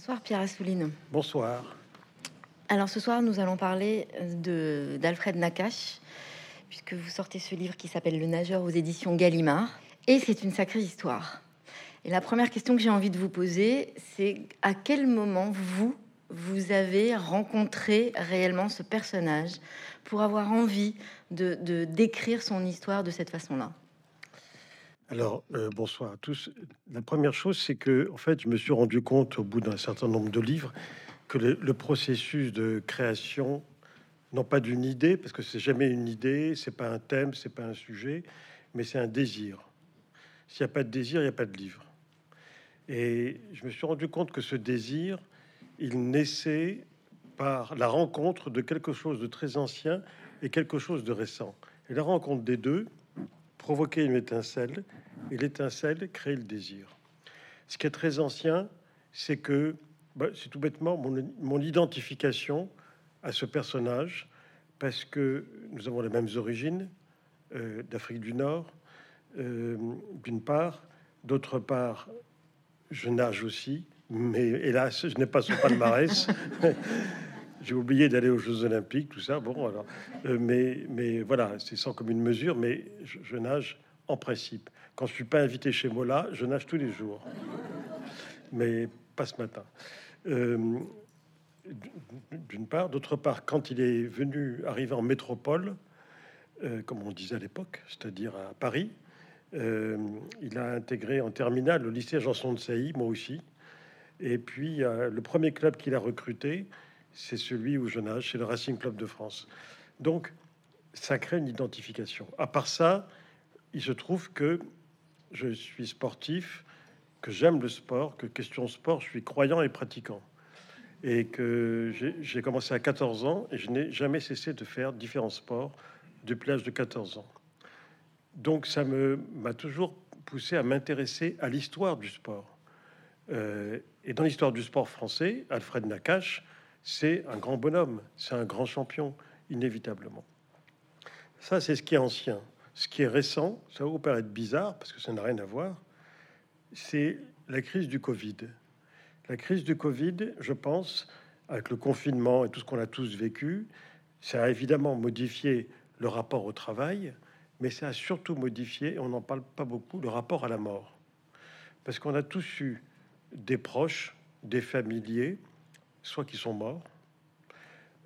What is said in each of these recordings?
Bonsoir Pierre Assouline. Bonsoir. Alors ce soir, nous allons parler de d'Alfred Nakache, puisque vous sortez ce livre qui s'appelle Le nageur aux éditions Gallimard. Et c'est une sacrée histoire. Et la première question que j'ai envie de vous poser, c'est à quel moment vous, vous avez rencontré réellement ce personnage pour avoir envie de, de décrire son histoire de cette façon-là? Alors, euh, bonsoir à tous. La première chose, c'est que, en fait, je me suis rendu compte au bout d'un certain nombre de livres que le, le processus de création, non pas d'une idée, parce que c'est jamais une idée, c'est pas un thème, c'est pas un sujet, mais c'est un désir. S'il n'y a pas de désir, il n'y a pas de livre. Et je me suis rendu compte que ce désir, il naissait par la rencontre de quelque chose de très ancien et quelque chose de récent. Et la rencontre des deux provoquait une étincelle, et l'étincelle crée le désir. Ce qui est très ancien, c'est que bah, c'est tout bêtement mon, mon, identification à ce personnage, parce que nous avons les mêmes origines euh, d'Afrique du Nord, euh, d'une part, d'autre part, je nage aussi, mais hélas, je n'ai pas son palmarès. J'ai oublié d'aller aux Jeux Olympiques, tout ça. Bon, alors, euh, mais, mais voilà, c'est sans commune mesure, mais je, nage en principe. Quand je suis pas invité chez moi là, je nage tous les jours, mais pas ce matin. Euh, D'une part, d'autre part, quand il est venu arriver en métropole, euh, comme on disait à l'époque, c'est-à-dire à Paris, il a intégré en terminale le lycée Janson de Sailly, moi aussi. Et puis, le premier club qu'il a recruté, c'est celui où je nage, c'est le Racing Club de France. Donc, ça crée une identification. À part ça, il se trouve que je suis sportif, que j'aime le sport, que question sport, je suis croyant et pratiquant. Et que j'ai commencé à 14 ans et je n'ai jamais cessé de faire différents sports depuis l'âge de 14 ans. Donc ça m'a toujours poussé à m'intéresser à l'histoire du sport. Euh, et dans l'histoire du sport français, Alfred Nakache, c'est un grand bonhomme, c'est un grand champion, inévitablement. Ça, c'est ce qui est ancien. Ce qui est récent, ça va vous paraître bizarre parce que ça n'a rien à voir, c'est la crise du Covid. La crise du Covid, je pense, avec le confinement et tout ce qu'on a tous vécu, ça a évidemment modifié le rapport au travail, mais ça a surtout modifié, et on n'en parle pas beaucoup, le rapport à la mort. Parce qu'on a tous eu des proches, des familiers, soit qui sont morts,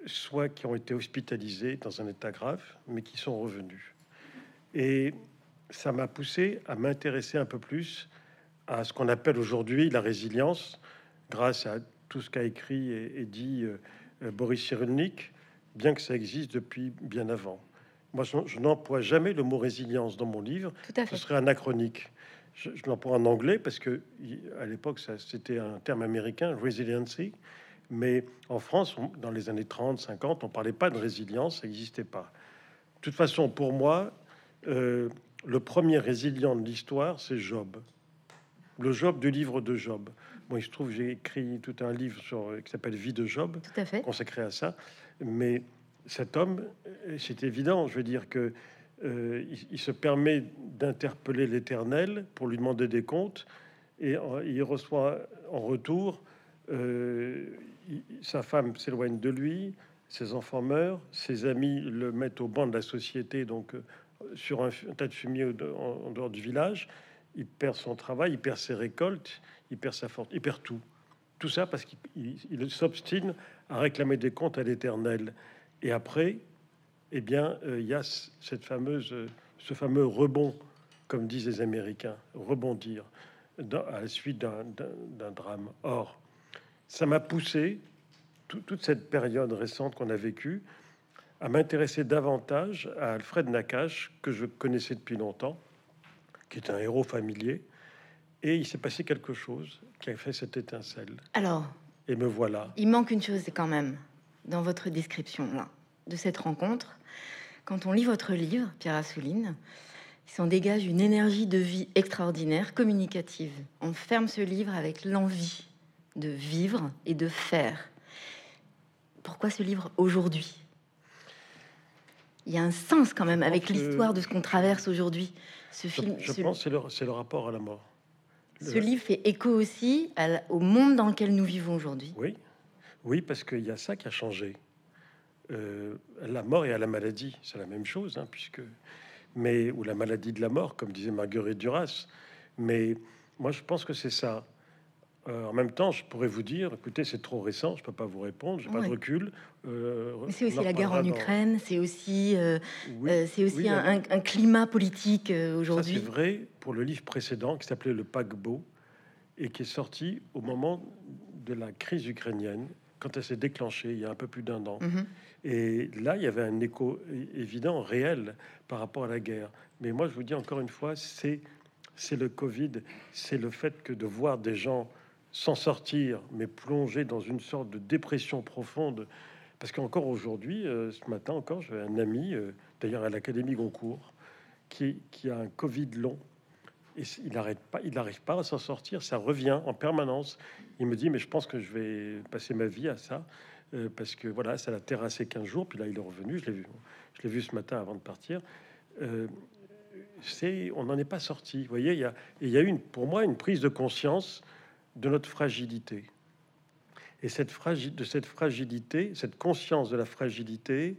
soit qui ont été hospitalisés dans un état grave, mais qui sont revenus. Et ça m'a poussé à m'intéresser un peu plus à ce qu'on appelle aujourd'hui la résilience, grâce à tout ce qu'a écrit et, et dit euh, Boris Cyrulnik, bien que ça existe depuis bien avant. Moi, je, je n'emploie jamais le mot résilience dans mon livre. Ce serait anachronique. Je, je l'emploie en anglais parce que à l'époque, c'était un terme américain, resiliency. Mais en France, on, dans les années 30, 50, on parlait pas de résilience, ça n'existait pas. De toute façon, pour moi, euh, le premier résilient de l'histoire, c'est Job. Le Job du livre de Job. Bon, il se trouve, j'ai écrit tout un livre sur, qui s'appelle Vie de Job, consacré à ça. Mais cet homme, c'est évident, je veux dire que euh, il, il, se permet d'interpeller l'Éternel pour lui demander des comptes, et en, il reçoit en retour euh, il, sa femme s'éloigne de lui, ses enfants meurent, ses amis le mettent au banc de la société, donc euh, sur un, tas de fumier en, dehors du village. Il perd son travail, il perd ses récoltes, il perd sa fortune, il perd tout. Tout ça parce qu'il s'obstine à réclamer des comptes à l'Éternel. Et après, eh bien, euh, il y a euh, ce fameux rebond, comme disent les Américains, rebondir à la suite d'un drame. Or, ça m'a poussé, tout, toute cette période récente qu'on a vécue, à m'intéresser davantage à Alfred Nakache, que je connaissais depuis longtemps, qui est un héros familier. Et il s'est passé quelque chose qui a fait cette étincelle. Alors, et me voilà. Il manque une chose quand même dans votre description là, de cette rencontre. Quand on lit votre livre, Pierre Assouline, il s'en dégage une énergie de vie extraordinaire, communicative. On ferme ce livre avec l'envie de vivre et de faire. Pourquoi ce livre aujourd'hui? Il y a un sens quand même avec l'histoire de ce qu'on traverse aujourd'hui. Ce film, je ce... pense c'est le, c'est le rapport à la mort. Ce livre fait écho aussi au monde dans lequel nous vivons aujourd'hui. Oui, oui, parce qu'il y a ça qui a changé. Euh, la mort et à la maladie, c'est la même chose, hein, puisque mais ou la maladie de la mort, comme disait Marguerite Duras. Mais moi, je pense que c'est ça. Euh, en même temps, je pourrais vous dire, écoutez, c'est trop récent, je peux pas vous répondre, j'ai pas de recul. Euh, c'est aussi la guerre en Ukraine, c'est aussi, c'est aussi un, climat politique aujourd'hui. C'est vrai pour le livre précédent qui s'appelait Le paquebot et qui est sorti au moment de la crise ukrainienne, quand elle s'est déclenchée il y a un peu plus d'un an. Mhm. Et là, il y avait un écho évident, réel, par rapport à la guerre. Mais moi, je vous dis encore une fois, c'est c'est le Covid, c'est le fait que de voir des gens s'en sortir, mais plonger dans une sorte de dépression profonde. Parce qu'encore aujourd'hui, euh, ce matin encore, j'ai un ami, euh, d'ailleurs à l'Académie Goncourt, qui, a un Covid long. Et il n'arrête pas, n'arrive pas à s'en sortir, ça revient en permanence. Il me dit, mais je pense que je vais passer ma vie à ça. Euh, parce que voilà, ça l'a terrassé 15 jours, puis là il est revenu, je l'ai vu, vu ce matin avant de partir. On n'en est pas sorti. Vous voyez, il y a, il pour moi, une prise de conscience de notre fragilité. Et cette de cette fragilité, cette conscience de la fragilité,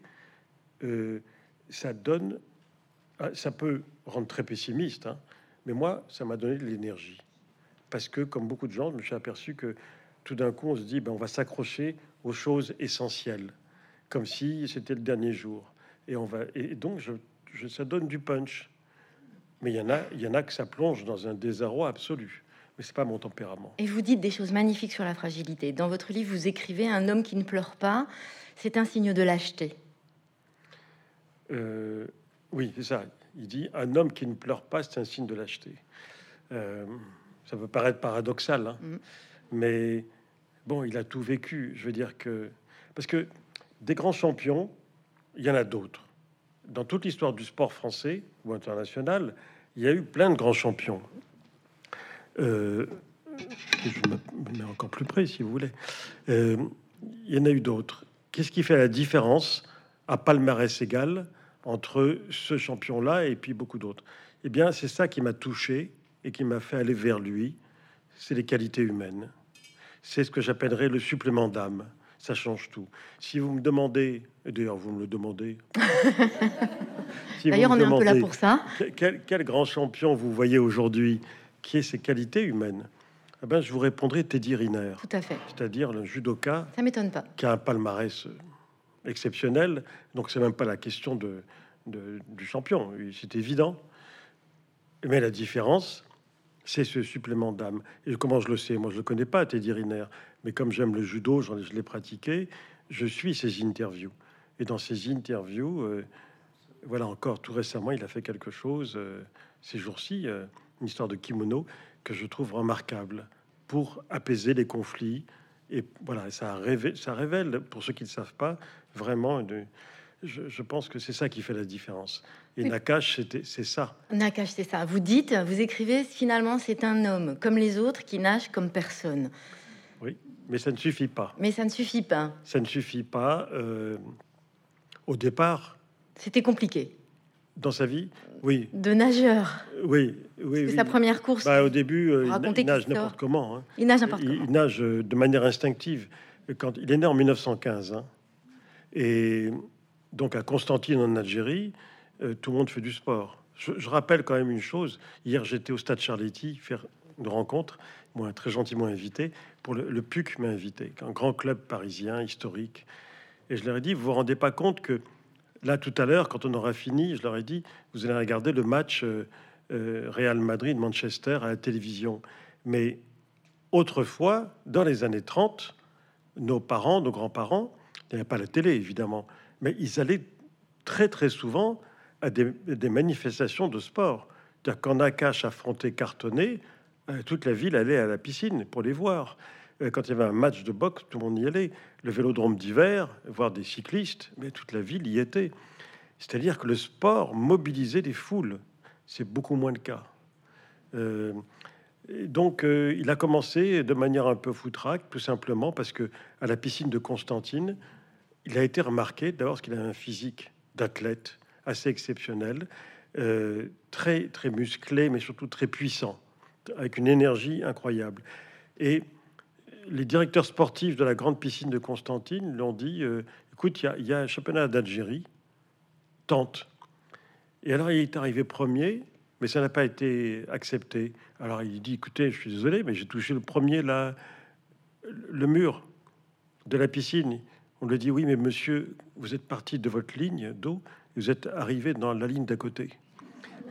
euh, ça donne, ah, ça peut rendre très pessimiste, hein, mais moi, ça m'a donné de l'énergie. Parce que, comme beaucoup de gens, je me suis aperçu que tout d'un coup, on se dit, ben, on va s'accrocher aux choses essentielles, comme si c'était le dernier jour. Et on va et donc je, ça donne du punch. Mais il y en a, il y en a que ça plonge dans un désarroi absolu. Mais c'est pas mon tempérament. Et vous dites des choses magnifiques sur la fragilité. Dans votre livre, vous écrivez un homme qui ne pleure pas, c'est un signe de lâcheté. Euh, oui, c'est ça. Il dit un homme qui ne pleure pas, c'est un signe de lâcheté. Euh, ça peut paraître paradoxal, hein. mm. mais bon, il a tout vécu. Je veux dire que parce que des grands champions, il y en a d'autres. Dans toute l'histoire du sport français ou international, il y a eu plein de grands champions. Euh, je me mets encore plus près, si vous voulez. Euh, il y en a eu d'autres. Qu'est-ce qui fait la différence à palmarès égal entre ce champion-là et puis beaucoup d'autres? Eh bien, c'est ça qui m'a touché et qui m'a fait aller vers lui. C'est les qualités humaines c'est ce que j'appellerais le supplément d'âme. Ça change tout. Si vous me demandez, et d'ailleurs vous me le demandez. d'ailleurs, on est un peu là pour ça. Quel, grand champion vous voyez aujourd'hui? Qui ait ses qualités humaines eh ben, je vous répondrai Teddy Riner. Tout à fait. C'est-à-dire le judoka. Ça m'étonne pas. Qui a un palmarès exceptionnel. Donc c'est même pas la question de, de du champion. C'est évident. Mais la différence, c'est ce supplément d'âme. Et comment je le sais? Moi, je le connais pas, Teddy Riner, mais comme j'aime le judo, je l'ai pratiqué, je suis ses interviews. Et dans ces interviews, euh, voilà encore, tout récemment, il a fait quelque chose, euh, ces jours-ci, euh, une histoire de kimono, que je trouve remarquable pour apaiser les conflits. Et voilà, ça révèle, ça révèle pour ceux qui ne savent pas, vraiment une, je, pense que c'est ça qui fait la différence. Et Nakash, c'est ça. Nakash, c'est ça. Vous dites, vous écrivez, finalement, c'est un homme comme les autres qui nage comme personne. Oui, mais ça ne suffit pas. Mais ça ne suffit pas. Ça ne suffit pas. Euh, au départ. C'était compliqué. Dans sa vie, oui. De nageur. Oui, oui. Sa première course. Bah, au début, euh, il, nage n'importe comment. Hein. Il nage n'importe comment. Il nage de manière instinctive. Quand il est né en 1915, hein. et donc à Constantine en Algérie, euh, tout le monde fait du sport. Je, rappelle quand même une chose. Hier, j'étais au stade Charletti faire une rencontre, moi très gentiment invité, pour le, PUC m'a invité, un grand club parisien historique. Et je leur ai dit, vous vous rendez pas compte que là tout à l'heure, quand on aura fini, je leur ai dit, vous allez regarder le match euh, euh, Real Madrid-Manchester à la télévision. Mais autrefois, dans les années 30, nos parents, nos grands-parents, il n'y avait pas la télé évidemment, mais ils allaient très très souvent à des, manifestations de sport. Quand Nakash affrontait Cartonnet, euh, toute la ville allait à la piscine pour les voir. Euh, quand il y avait un match de boxe, tout le monde y allait. Le vélodrome d'hiver, voir des cyclistes, mais toute la ville y était. C'est-à-dire que le sport mobilisait des foules. C'est beaucoup moins le cas. Euh, donc, il a commencé de manière un peu foutraque, tout simplement parce que à la piscine de Constantine, il a été remarqué d'abord qu'il a un physique d'athlète assez exceptionnel, euh, très très musclé, mais surtout très puissant, avec une énergie incroyable. Et les directeurs sportifs de la grande piscine de Constantine l'ont dit euh, écoute, il y, a un championnat d'Algérie, tente. Et alors il est arrivé premier, mais ça n'a pas été accepté. Alors il dit écoutez, je suis désolé, mais j'ai touché le premier là, le mur de la piscine. On lui dit oui, mais monsieur, vous êtes parti de votre ligne d'eau, vous êtes arrivé dans la ligne d'à côté.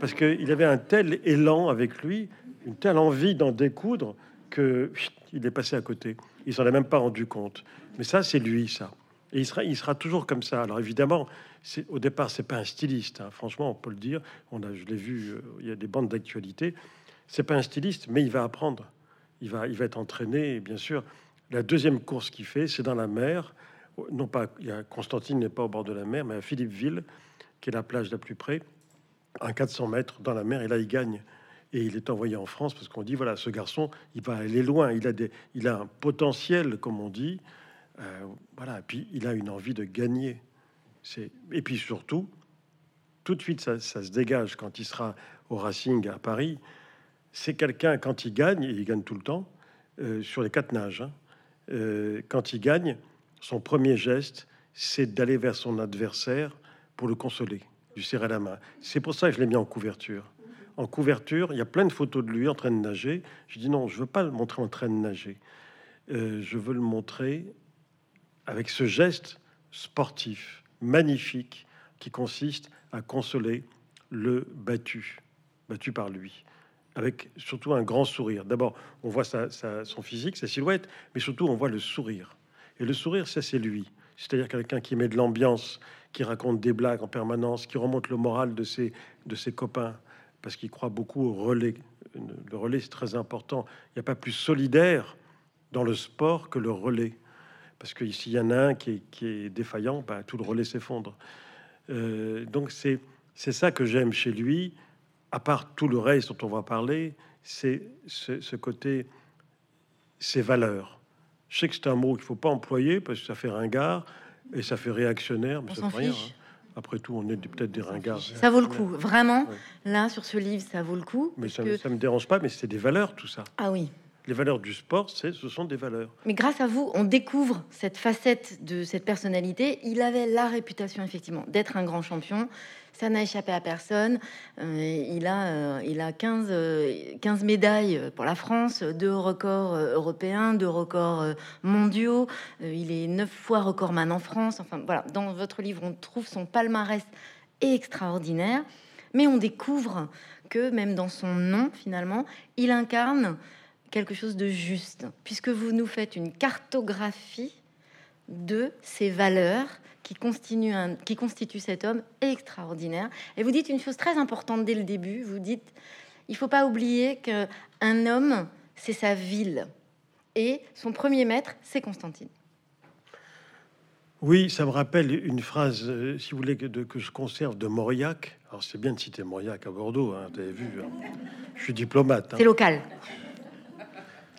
Parce qu'il avait un tel élan avec lui, une telle envie d'en découdre il est passé à côté. Il s'en est même pas rendu compte. Mais ça, c'est lui, ça. Et il sera, il sera toujours comme ça. Alors évidemment, c'est au départ, c'est pas un styliste. Hein. Franchement, on peut le dire. On a, je l'ai vu. Euh, il y a des bandes d'actualité. C'est pas un styliste, mais il va apprendre. Il va, il va être entraîné. bien sûr, la deuxième course qu'il fait, c'est dans la mer. Non pas, il y a Constantine n'est pas au bord de la mer, mais à Philippeville, qui est la plage la plus près, à 400 mètres dans la mer. Et là, il gagne et il est envoyé en France parce qu'on dit voilà, ce garçon, il va aller loin, il a, des, il a un potentiel, comme on dit, euh, voilà, et puis il a une envie de gagner. C'est, et puis surtout, tout de suite, ça, se dégage quand il sera au Racing à Paris. C'est quelqu'un, quand il gagne, et il gagne tout le temps, euh, sur les quatre nages, hein, euh, quand il gagne, son premier geste, c'est d'aller vers son adversaire pour le consoler, lui serrer la main. C'est pour ça que je l'ai mis en couverture en couverture, il y a plein de photos de lui en train de nager. Je dis non, je veux pas le montrer en train de nager. Euh, je veux le montrer avec ce geste sportif magnifique qui consiste à consoler le battu, battu par lui, avec surtout un grand sourire. D'abord, on voit son physique, sa silhouette, mais surtout on voit le sourire. Et le sourire, ça c'est lui. C'est-à-dire quelqu'un qui met de l'ambiance, qui raconte des blagues en permanence, qui remonte le moral de ses copains, parce qu'il croit beaucoup au relais. Le relais, c'est très important. Il n'y a pas plus solidaire dans le sport que le relais. Parce que s'il y en a un qui est, défaillant, ben, tout le relais s'effondre. Euh, donc c'est ça que j'aime chez lui, à part tout le reste dont on va parler, c'est ce, côté, ses valeurs. Je sais que c'est un mot qu'il faut pas employer parce que ça fait ringard et ça fait réactionnaire, mais ça fait rien. Hein. Après tout, on est peut-être des ringards. Ça vaut le coup, vraiment. Là, sur ce livre, ça vaut le coup. Mais ça, ne me dérange pas, mais c'est des valeurs, tout ça. Ah oui. Les valeurs du sport, c'est, ce sont des valeurs. Mais grâce à vous, on découvre cette facette de cette personnalité. Il avait la réputation, effectivement, d'être un grand champion. Ça n'a échappé à personne. Euh, il, a, euh, il a 15, 15 euh, médailles pour la France, deux records européens, deux records mondiaux. il est neuf fois recordman en France. Enfin, voilà, dans votre livre, on trouve son palmarès extraordinaire. Mais on découvre que même dans son nom, finalement, il incarne quelque chose de juste, puisque vous nous faites une cartographie de ses valeurs qui constitue, un, qui constitue cet homme extraordinaire. Et vous dites une chose très importante dès le début, vous dites, il faut pas oublier qu'un homme, c'est sa ville. Et son premier maître, c'est Constantine. Oui, ça me rappelle une phrase, euh, si vous voulez, que, que, je conserve de Mauriac. Alors, c'est bien de citer Mauriac à Bordeaux, hein, vous avez vu. Hein. Je suis diplomate. Hein. C'est local.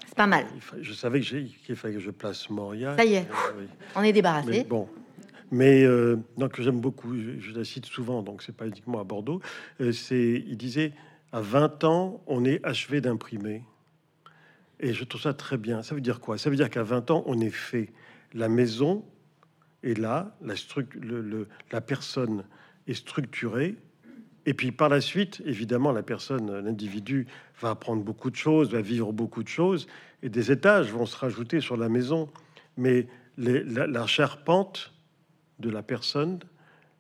C'est pas mal. Je savais qu'il fallait que je place Mauriac. Ça y est, euh, on est débarrassé. bon, mais euh, donc j'aime beaucoup, je, la cite souvent, donc c'est pas uniquement à Bordeaux. Euh, c'est, il disait, à 20 ans, on est achevé d'imprimer. Et je trouve ça très bien. Ça veut dire quoi? Ça veut dire qu'à 20 ans, on est fait. La maison est là, la, le, la personne est structurée. Et puis par la suite, évidemment, la personne, l'individu va apprendre beaucoup de choses, va vivre beaucoup de choses, et des étages vont se rajouter sur la maison. Mais la charpente de la personne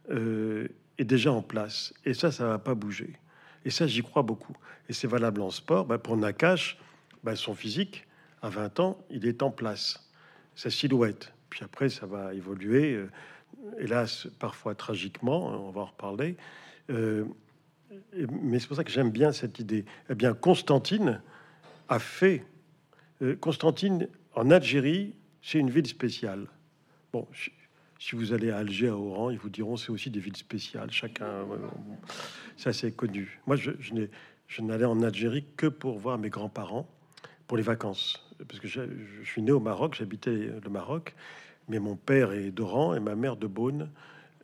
euh, est déjà en place. Et ça, ça va pas bouger. Et ça, j'y crois beaucoup. Et c'est valable en sport. Bah, pour Nakash, bah, son physique, à 20 ans, il est en place. Sa silhouette. Puis après, ça va évoluer. Euh, hélas, parfois tragiquement, on va en reparler. Euh, mais c'est pour ça que j'aime bien cette idée. Eh bien, Constantine a fait. Constantine, en Algérie, c'est une ville spéciale. Bon, si vous allez à Alger, à Oran, ils vous diront c'est aussi des villes spéciales. Chacun, ça c'est connu. Moi, je, je n'allais en Algérie que pour voir mes grands-parents pour les vacances, parce que je, suis né au Maroc, j'habitais le Maroc, mais mon père est d'Oran et ma mère de Beaune,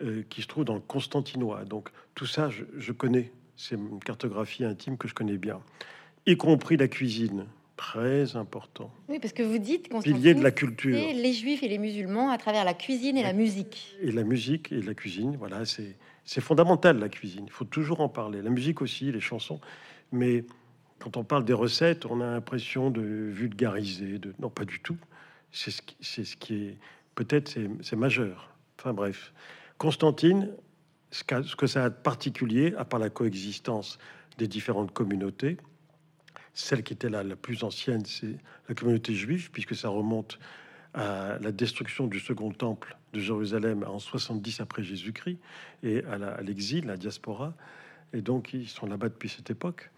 euh, qui se trouve dans le Constantinois. Donc tout ça, je, je connais. C'est une cartographie intime que je connais bien. y compris la cuisine. Très important. Oui, parce que vous dites pilier de la culture. Les juifs et les musulmans à travers la cuisine et la musique. Et la musique et la cuisine, voilà, c'est c'est fondamental la cuisine. Il faut toujours en parler. La musique aussi, les chansons. Mais quand on parle des recettes, on a l'impression de vulgariser. De non, pas du tout. C'est ce qui, c'est ce qui est peut-être c'est majeur. Enfin bref, Constantine, ce, ce que ça a de particulier, à part la coexistence des différentes communautés, celle qui était la plus ancienne, c'est la communauté juive, puisque ça remonte à la destruction du second temple de Jérusalem en 70 après Jésus-Christ et à l'exil, la, la diaspora. Et donc, ils sont là-bas depuis cette époque.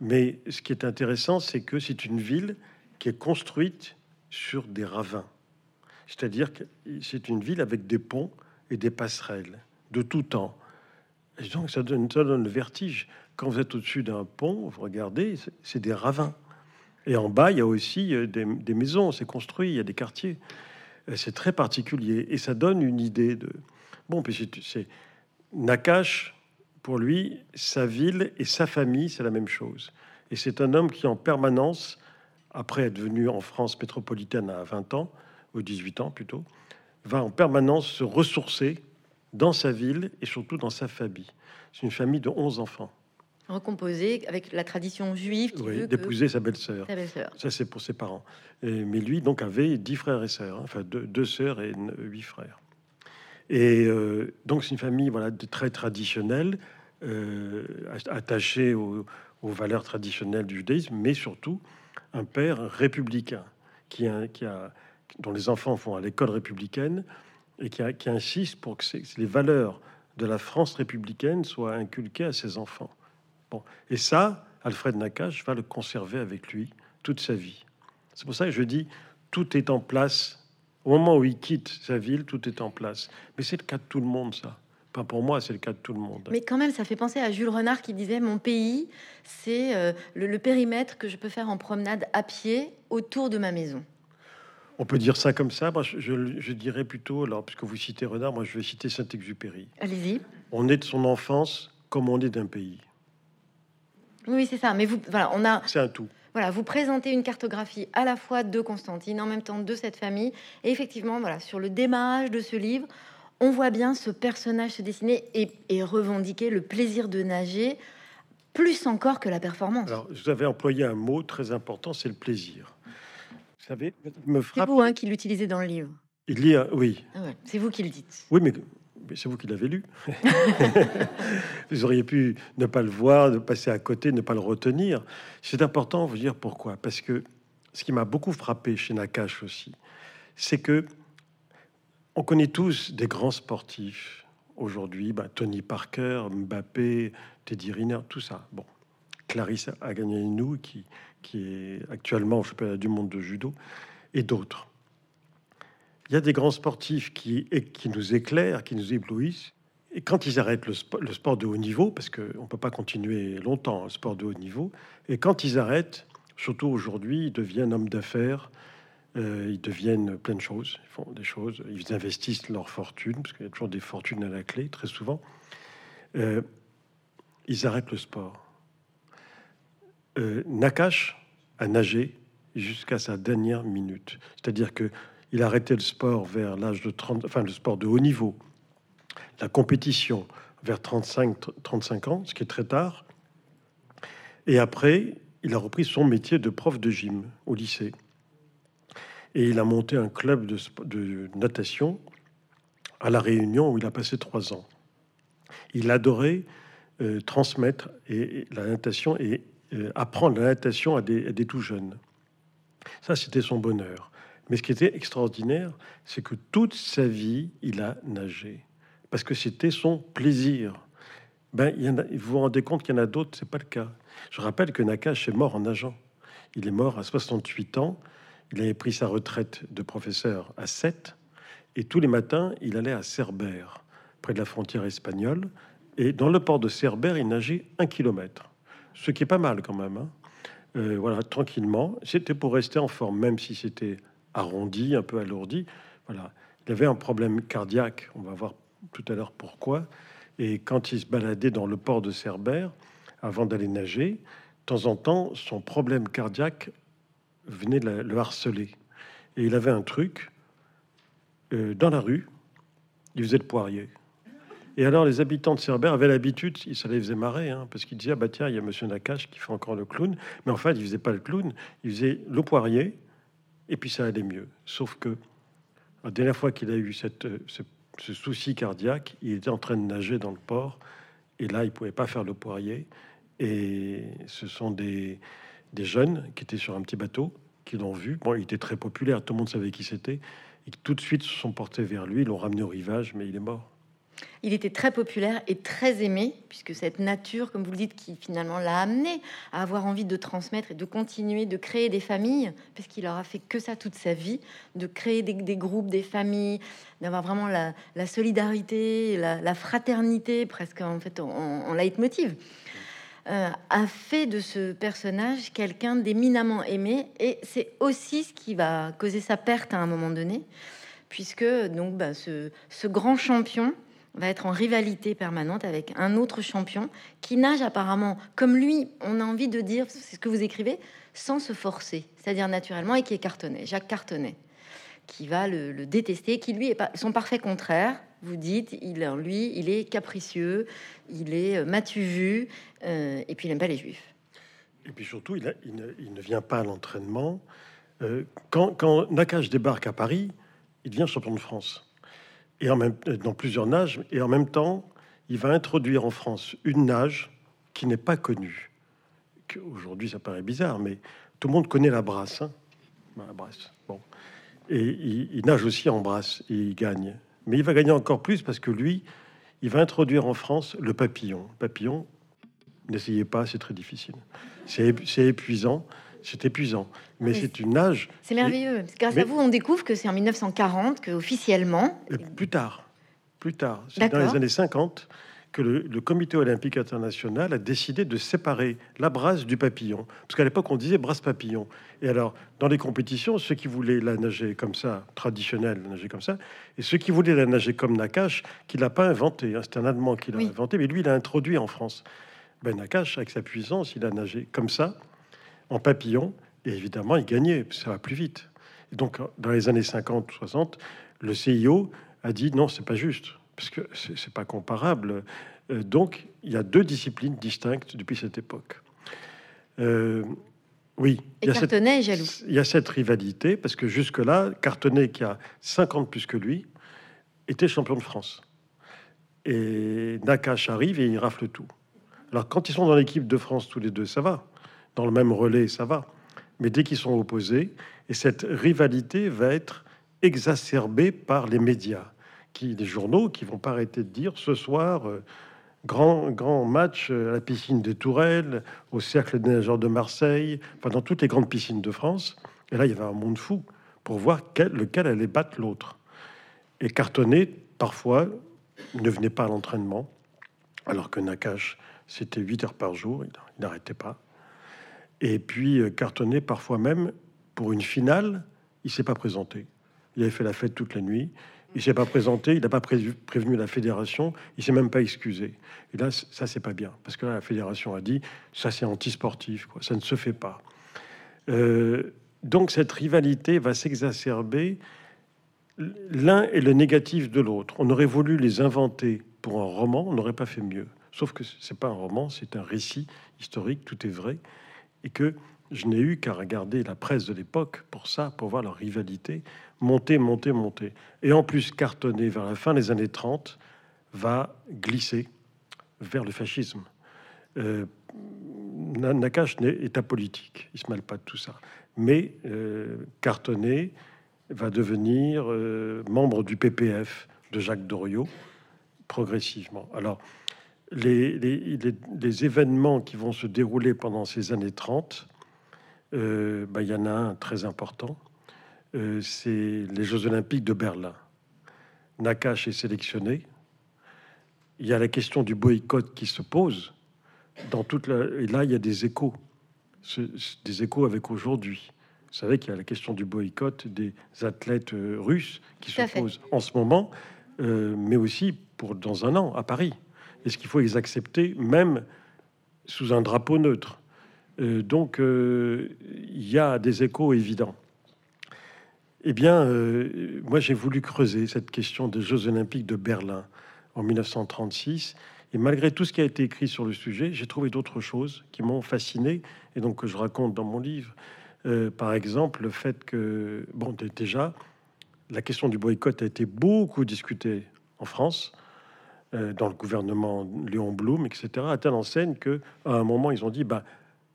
Mais ce qui est intéressant, c'est que c'est une ville qui est construite sur des ravins. C'est-à-dire que c'est une ville avec des ponts et des passerelles de tout temps. Et donc, ça donne, ça donne le vertige. Quand vous êtes au-dessus d'un pont, vous regardez, c'est des ravins. Et en bas, il y a aussi euh, des, maisons, c'est construit, il y a des quartiers. Euh, c'est très particulier et ça donne une idée de. Bon, puis c'est Nakash, pour lui, sa ville et sa famille, c'est la même chose. Et c'est un homme qui, en permanence, après être venu en France métropolitaine à 20 ans, ou 18 ans plutôt, va en permanence se ressourcer dans sa ville et surtout dans sa famille. C'est une famille de 11 enfants recomposé avec la tradition juive d'épouser sa belle-sœur. Ça, c'est pour ses parents. mais lui, donc, avait dix frères et sœurs, hein, enfin deux, deux, sœurs et huit frères. Et euh, donc, c'est une famille voilà, très traditionnelle, euh, attachée aux, valeurs traditionnelles du judaïsme, mais surtout un père républicain qui a, qui a, dont les enfants font à l'école républicaine et qui, qui insiste pour que les valeurs de la France républicaine soient inculquées à ses enfants. Et ça, Alfred Nakache va le conserver avec lui toute sa vie. C'est pour ça que je dis, tout est en place. Au moment où il quitte sa ville, tout est en place. Mais c'est le cas de tout le monde, ça. Pas pour moi, c'est le cas de tout le monde. Mais quand même, ça fait penser à Jules Renard qui disait Mon pays, c'est euh, le, périmètre que je peux faire en promenade à pied autour de ma maison. On peut dire ça comme ça. Moi, je, je, dirais plutôt, alors, puisque vous citez Renard, moi, je vais citer Saint-Exupéry. Allez-y. On est de son enfance comme on est d'un pays. Oui, c'est ça. Mais vous, voilà, on a. C'est un tout. Voilà, vous présentez une cartographie à la fois de Constantine, en même temps de cette famille. Et effectivement, voilà, sur le démarrage de ce livre, on voit bien ce personnage se dessiner et, revendiquer le plaisir de nager, plus encore que la performance. Alors, vous avez employé un mot très important, c'est le plaisir. Vous savez, me frappe. C'est vous hein, qui l'utilisez dans le livre. Il y a, oui. Ah c'est vous qui le dites. Oui, mais c'est vous qui l'avez lu. vous auriez pu ne pas le voir, de passer à côté, ne pas le retenir. C'est important vous dire pourquoi. Parce que ce qui m'a beaucoup frappé chez Nakash aussi, c'est que on connaît tous des grands sportifs aujourd'hui, bah, Tony Parker, Mbappé, Teddy Riner, tout ça. Bon, Clarisse nous qui, qui est actuellement au championnat du monde de judo, et d'autres. Il y a des grands sportifs qui, qui nous éclairent, qui nous éblouissent. Et quand ils arrêtent le, sport, de haut niveau, parce qu'on ne peut pas continuer longtemps le sport de haut niveau, et quand ils arrêtent, surtout aujourd'hui, ils deviennent hommes d'affaires, euh, ils deviennent plein de choses, ils font des choses, ils investissent leur fortune, parce qu'il y a toujours des fortunes à la clé, très souvent. Euh, ils arrêtent le sport. Euh, Nakash a nagé jusqu'à sa dernière minute. C'est-à-dire que il a arrêté le sport vers l'âge de 30, enfin le sport de haut niveau, la compétition vers 35, 35 ans, ce qui est très tard. Et après, il a repris son métier de prof de gym au lycée. Et il a monté un club de, natation à La Réunion où il a passé trois ans. Il adorait euh, transmettre et, la natation et euh, apprendre la natation à des tout jeunes. Ça, c'était son bonheur. Mais ce qui était extraordinaire, c'est que toute sa vie, il a nagé. Parce que c'était son plaisir. Ben, il y en a, vous vous rendez compte qu'il y en a d'autres, c'est pas le cas. Je rappelle que Nakash est mort en nageant. Il est mort à 68 ans. Il avait pris sa retraite de professeur à 7. Et tous les matins, il allait à Cerbère, près de la frontière espagnole. Et dans le port de Cerbère, il nageait un kilomètre. Ce qui est pas mal quand même. Hein. Euh, voilà, tranquillement. C'était pour rester en forme, même si c'était arrondi, un peu alourdi. Voilà. Il avait un problème cardiaque, on va voir tout à l'heure pourquoi. Et quand il se baladait dans le port de Cerbère, avant d'aller nager, temps en temps, son problème cardiaque venait le harceler. Et il avait un truc euh, dans la rue, il faisait le poirier. Et alors, les habitants de Cerbère avaient l'habitude, ça les faisait marrer, hein, parce qu'ils disaient ah bah tiens, il y a Monsieur Nakache qui fait encore le clown. Mais en fait, il faisait pas le clown, il faisait le poirier, et puis ça allait mieux. Sauf que la dernière fois qu'il a eu cette, ce, souci cardiaque, il était en train de nager dans le port, et là, il pouvait pas faire le poirier. Et ce sont des, des jeunes qui étaient sur un petit bateau qui l'ont vu. Bon, il était très populaire, tout le monde savait qui c'était, et tout de suite se sont portés vers lui, l'ont ramené au rivage, mais il est mort. Il était très populaire et très aimé, puisque cette nature, comme vous le dites, qui finalement l'a amené à avoir envie de transmettre et de continuer de créer des familles, parce qu'il aura fait que ça toute sa vie, de créer des, groupes, des familles, d'avoir vraiment la, solidarité, la, fraternité, presque en fait en, leitmotiv. Euh, a fait de ce personnage quelqu'un d'éminemment aimé et c'est aussi ce qui va causer sa perte à un moment donné puisque donc bah, ce, grand champion va être en rivalité permanente avec un autre champion qui nage apparemment comme lui on a envie de dire c'est ce que vous écrivez sans se forcer c'est-à-dire naturellement et qui est Cartonnet Jacques Cartonnet qui va le, détester qui lui est son parfait contraire vous dites, il, lui, il est capricieux, il est euh, matu vu, euh, et puis il n'aime pas les juifs. Et puis surtout, il, ne, vient pas à l'entraînement. Euh, quand, quand, Nakash débarque à Paris, il devient champion de France. Et même, dans plusieurs nages, et en même temps, il va introduire en France une nage qui n'est pas connue. Aujourd'hui, ça paraît bizarre, mais tout le monde connaît la brasse. Hein. la brasse. Bon. Et il, il, nage aussi en brasse et il gagne. Mais il va gagner encore plus parce que lui, il va introduire en France le papillon. Papillon, n'essayez pas, c'est très difficile. C'est épuisant. C'est épuisant, mais, c'est une nage. C'est merveilleux. Grâce à vous, on découvre que c'est en 1940 que officiellement. Plus tard, plus tard, c'est dans les années 50 que le, Comité olympique international a décidé de séparer la brasse du papillon. Parce qu'à l'époque, on disait brasse papillon. Et alors, dans les compétitions, ceux qui voulaient la nager comme ça, traditionnel, nager comme ça, et ceux qui voulaient la nager comme Nakash, qui l'a pas inventé, hein, c'est un Allemand qui l'a inventé, mais lui, il l'a introduit en France. Ben, Nakash, avec sa puissance, il a nagé comme ça, en papillon, et évidemment, il gagnait, ça va plus vite. Et donc, dans les années 50-60, le CIO a dit non, c'est pas juste parce que c'est pas comparable. Euh, donc, il y a deux disciplines distinctes depuis cette époque. Euh, oui, il y, a cette, jaloux. il y a cette rivalité, parce que jusque-là, Cartonnet, qui a 50 plus que lui, était champion de France. Et Nakash arrive et il rafle tout. Alors, quand ils sont dans l'équipe de France tous les deux, ça va. Dans le même relais, ça va. Mais dès qu'ils sont opposés, et cette rivalité va être exacerbée par les médias qui, des journaux qui vont pas arrêter de dire ce soir, euh, grand, grand match à la piscine de Tourelle, au Cercle des nageurs de Marseille, enfin dans toutes les grandes piscines de France. Et là, il y avait un monde fou pour voir quel, lequel allait battre l'autre. Et Cartonnet, parfois, ne venait pas à l'entraînement, alors que Nakash, c'était 8 heures par jour, il n'arrêtait pas. Et puis, euh, Cartonnet, parfois même, pour une finale, il s'est pas présenté. Il avait fait la fête toute la nuit. Il s'est pas présenté, il n'a pas prévenu la fédération, il s'est même pas excusé. Et là, ça c'est pas bien, parce que la fédération a dit ça c'est anti-sportif, quoi, ça ne se fait pas. Euh, donc cette rivalité va s'exacerber. L'un est le négatif de l'autre. On aurait voulu les inventer pour un roman, on n'aurait pas fait mieux. Sauf que c'est pas un roman, c'est un récit historique, tout est vrai, et que je n'ai eu qu'à regarder la presse de l'époque pour ça, pour voir leur rivalité monter, monter, monter. Et en plus, cartonner vers la fin des années 30 va glisser vers le fascisme. Euh, Nakash est apolitique, il se mêle pas de tout ça. Mais euh, Cartonnet va devenir euh, membre du PPF de Jacques Doriot progressivement. Alors, les, les, événements qui vont se dérouler pendant ces années 30, euh, bah, il y en a un très important, euh, c'est les Jeux Olympiques de Berlin. Nakash est sélectionné. Il y a la question du boycott qui se pose. Dans toute Et là, il y a des échos, des échos avec aujourd'hui. Vous savez qu'il y a la question du boycott des athlètes euh, russes qui se pose en ce moment, euh, mais aussi pour dans un an à Paris. Est-ce qu'il faut les accepter même sous un drapeau neutre Euh, donc, euh, il y a des échos évidents. Eh bien, moi, j'ai voulu creuser cette question des Jeux olympiques de Berlin en 1936. Et malgré tout ce qui a été écrit sur le sujet, j'ai trouvé d'autres choses qui m'ont fasciné et donc que je raconte dans mon livre. par exemple, le fait que, bon, déjà, la question du boycott a été beaucoup discutée en France, euh, dans le gouvernement Léon Blum, etc., à telle enseigne que à un moment ils ont dit bah,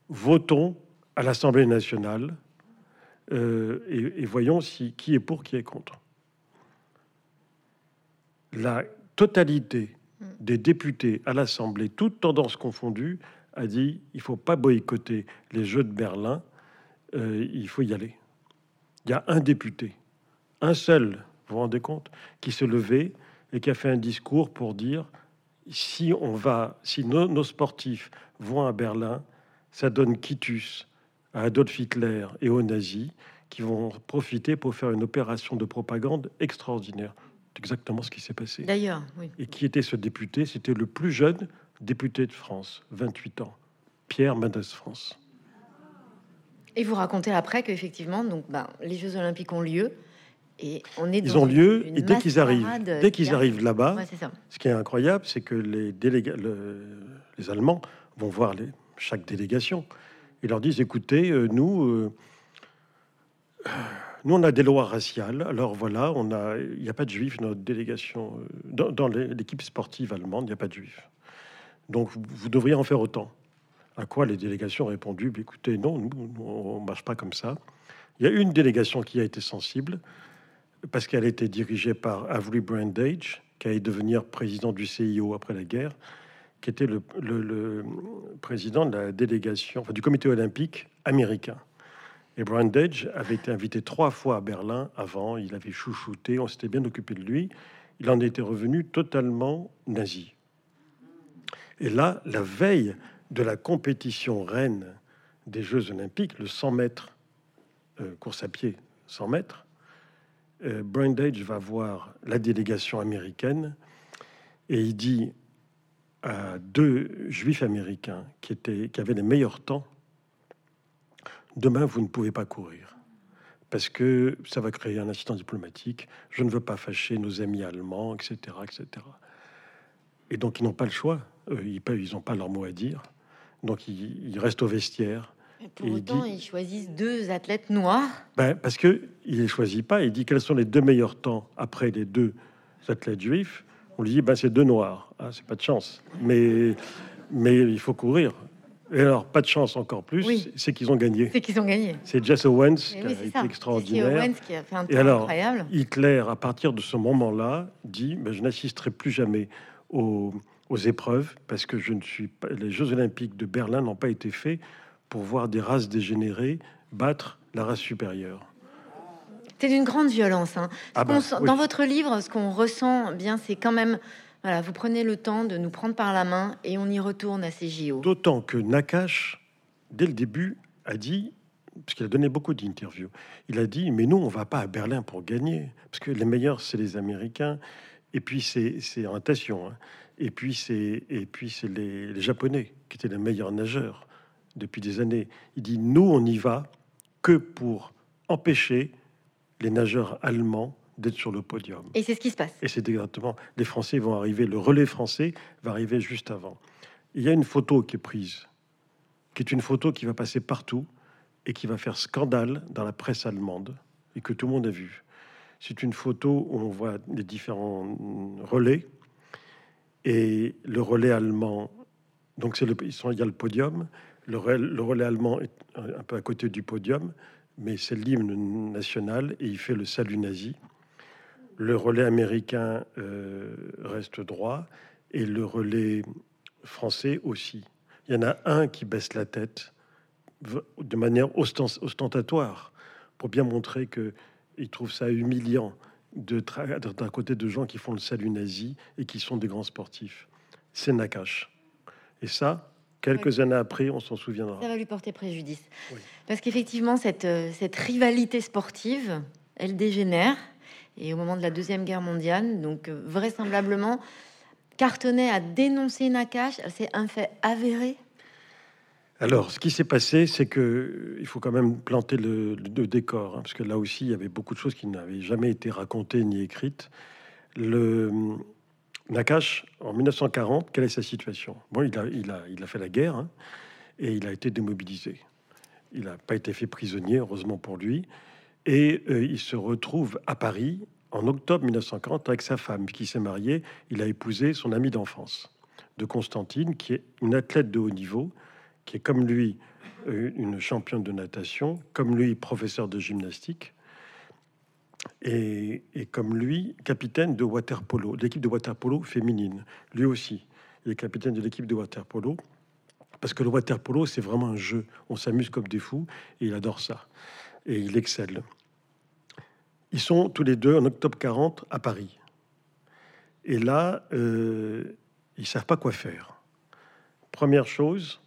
votons à l'Assemblée nationale euh, et, voyons si qui est pour, qui est contre. La totalité des députés à l'Assemblée, toutes tendances confondues, a dit il faut pas boycotter les Jeux de Berlin, euh, il faut y aller. Il y a un député, un seul, vous vous rendez compte, qui se levait et qui a fait un discours pour dire si on va, si nos, sportifs vont à Berlin, ça donne quitus à Adolf Hitler et aux nazis qui vont profiter pour faire une opération de propagande extraordinaire. C'est exactement ce qui s'est passé. D'ailleurs, oui. Et qui était ce député? C'était le plus jeune député de France, 28 ans, Pierre Mendès France. Et vous racontez après qu'effectivement, donc, ben, les Jeux Olympiques ont lieu, et on est ils ont lieu et dès qu'ils arrivent, dès qu'ils arrivent là-bas, ce qui est incroyable, c'est que les délégats, les Allemands vont voir les, chaque délégation et leur disent écoutez, euh, nous, euh, nous on a des lois raciales. Alors voilà, on a, il n'y a pas de juifs dans notre délégation, euh, dans, l'équipe sportive allemande, il n'y a pas de juifs. Donc vous, devriez en faire autant. À quoi les délégations ont répondu écoutez, non, nous, on marche pas comme ça. Il y a une délégation qui a été sensible parce qu'elle était dirigée par Avery Brandage, qui allait devenir président du CIO après la guerre, qui était le, président de la délégation, enfin, du comité olympique américain. Et Brandage avait été invité trois fois à Berlin avant, il avait chouchouté, on s'était bien occupé de lui. Il en était revenu totalement nazi. Et là, la veille de la compétition reine des Jeux olympiques, le 100 mètres, euh, course à pied 100 mètres, euh, va voir la délégation américaine et il dit à deux juifs américains qui, étaient, qui avaient les meilleurs temps, demain vous ne pouvez pas courir parce que ça va créer un incident diplomatique, je ne veux pas fâcher nos amis allemands, etc. etc. Et donc ils n'ont pas le choix, ils n'ont pas leur mot à dire, donc ils restent au vestiaire pour autant, ils choisissent deux athlètes noirs. Ben, parce que il les choisit pas. Il dit quels sont les deux meilleurs temps après les deux athlètes juifs? On lui dit ben c'est deux noirs. Ah, c'est pas de chance. Mais mais il faut courir. Et alors, pas de chance encore plus, c'est qu'ils ont gagné. C'est qu'ils ont gagné. C'est Jesse Owens qui a été extraordinaire. Et alors, incroyable. Hitler, à partir de ce moment-là, dit ben, Je n'assisterai plus jamais aux, aux, épreuves parce que je ne suis pas, les Jeux Olympiques de Berlin n'ont pas été faits pour voir des races dégénérées battre la race supérieure. C'est d'une grande violence. Hein. Ah bah, dans votre livre, ce qu'on ressent bien, c'est quand même, voilà, vous prenez le temps de nous prendre par la main et on y retourne à ces JO. D'autant que Nakash, dès le début, a dit, parce qu'il a donné beaucoup d'interviews, il a dit, mais nous, on va pas à Berlin pour gagner, parce que les meilleurs, c'est les Américains, et puis c'est en hein. et puis c'est et puis c'est les, les Japonais qui étaient les meilleurs nageurs depuis des années. Il dit nous, on n'y va que pour empêcher les nageurs allemands d'être sur le podium. Et c'est ce qui se passe. Et c'est exactement. Les Français vont arriver, le relais français va arriver juste avant. Il y a une photo qui est prise, qui est une photo qui va passer partout et qui va faire scandale dans la presse allemande et que tout le monde a vu. C'est une photo où on voit les différents relais et le relais allemand. Donc c'est le, il y a le podium le relais, allemand est un peu à côté du podium, mais c'est l'hymne national et il fait le salut nazi. Le relais américain euh, reste droit et le relais français aussi. Il y en a un qui baisse la tête de manière ostentatoire pour bien montrer que il trouve ça humiliant de d'un côté de gens qui font le salut nazi et qui sont des grands sportifs. C'est Nakash. Et ça, Quelques années après, on s'en souviendra. Ça va lui porter préjudice. Parce qu'effectivement, cette, euh, cette rivalité sportive, elle dégénère. Et au moment de la Deuxième Guerre mondiale, donc euh, vraisemblablement, Cartonnet a dénoncé Nakash. C'est un fait avéré? Alors, ce qui s'est passé, c'est que il faut quand même planter le, décor, hein, parce que là aussi, il y avait beaucoup de choses qui n'avaient jamais été racontées ni écrites. Le Nakash, en 1940, quelle est sa situation? Bon, il a, il, a, il a fait la guerre hein, et il a été démobilisé. Il n'a pas été fait prisonnier, heureusement pour lui. Et euh, il se retrouve à Paris en octobre 1940 avec sa femme qui s'est mariée. Il a épousé son amie d'enfance, de Constantine, qui est une athlète de haut niveau, qui est comme lui euh, une championne de natation, comme lui professeur de gymnastique, et, comme lui capitaine de water polo, l'équipe de water polo féminine. Lui aussi, il est capitaine de l'équipe de water polo. Parce que le water polo, c'est vraiment un jeu. On s'amuse comme des fous et il adore ça. Et il excelle. Ils sont tous les deux en octobre 40 à Paris. Et là, euh, ils savent pas quoi faire. Première chose,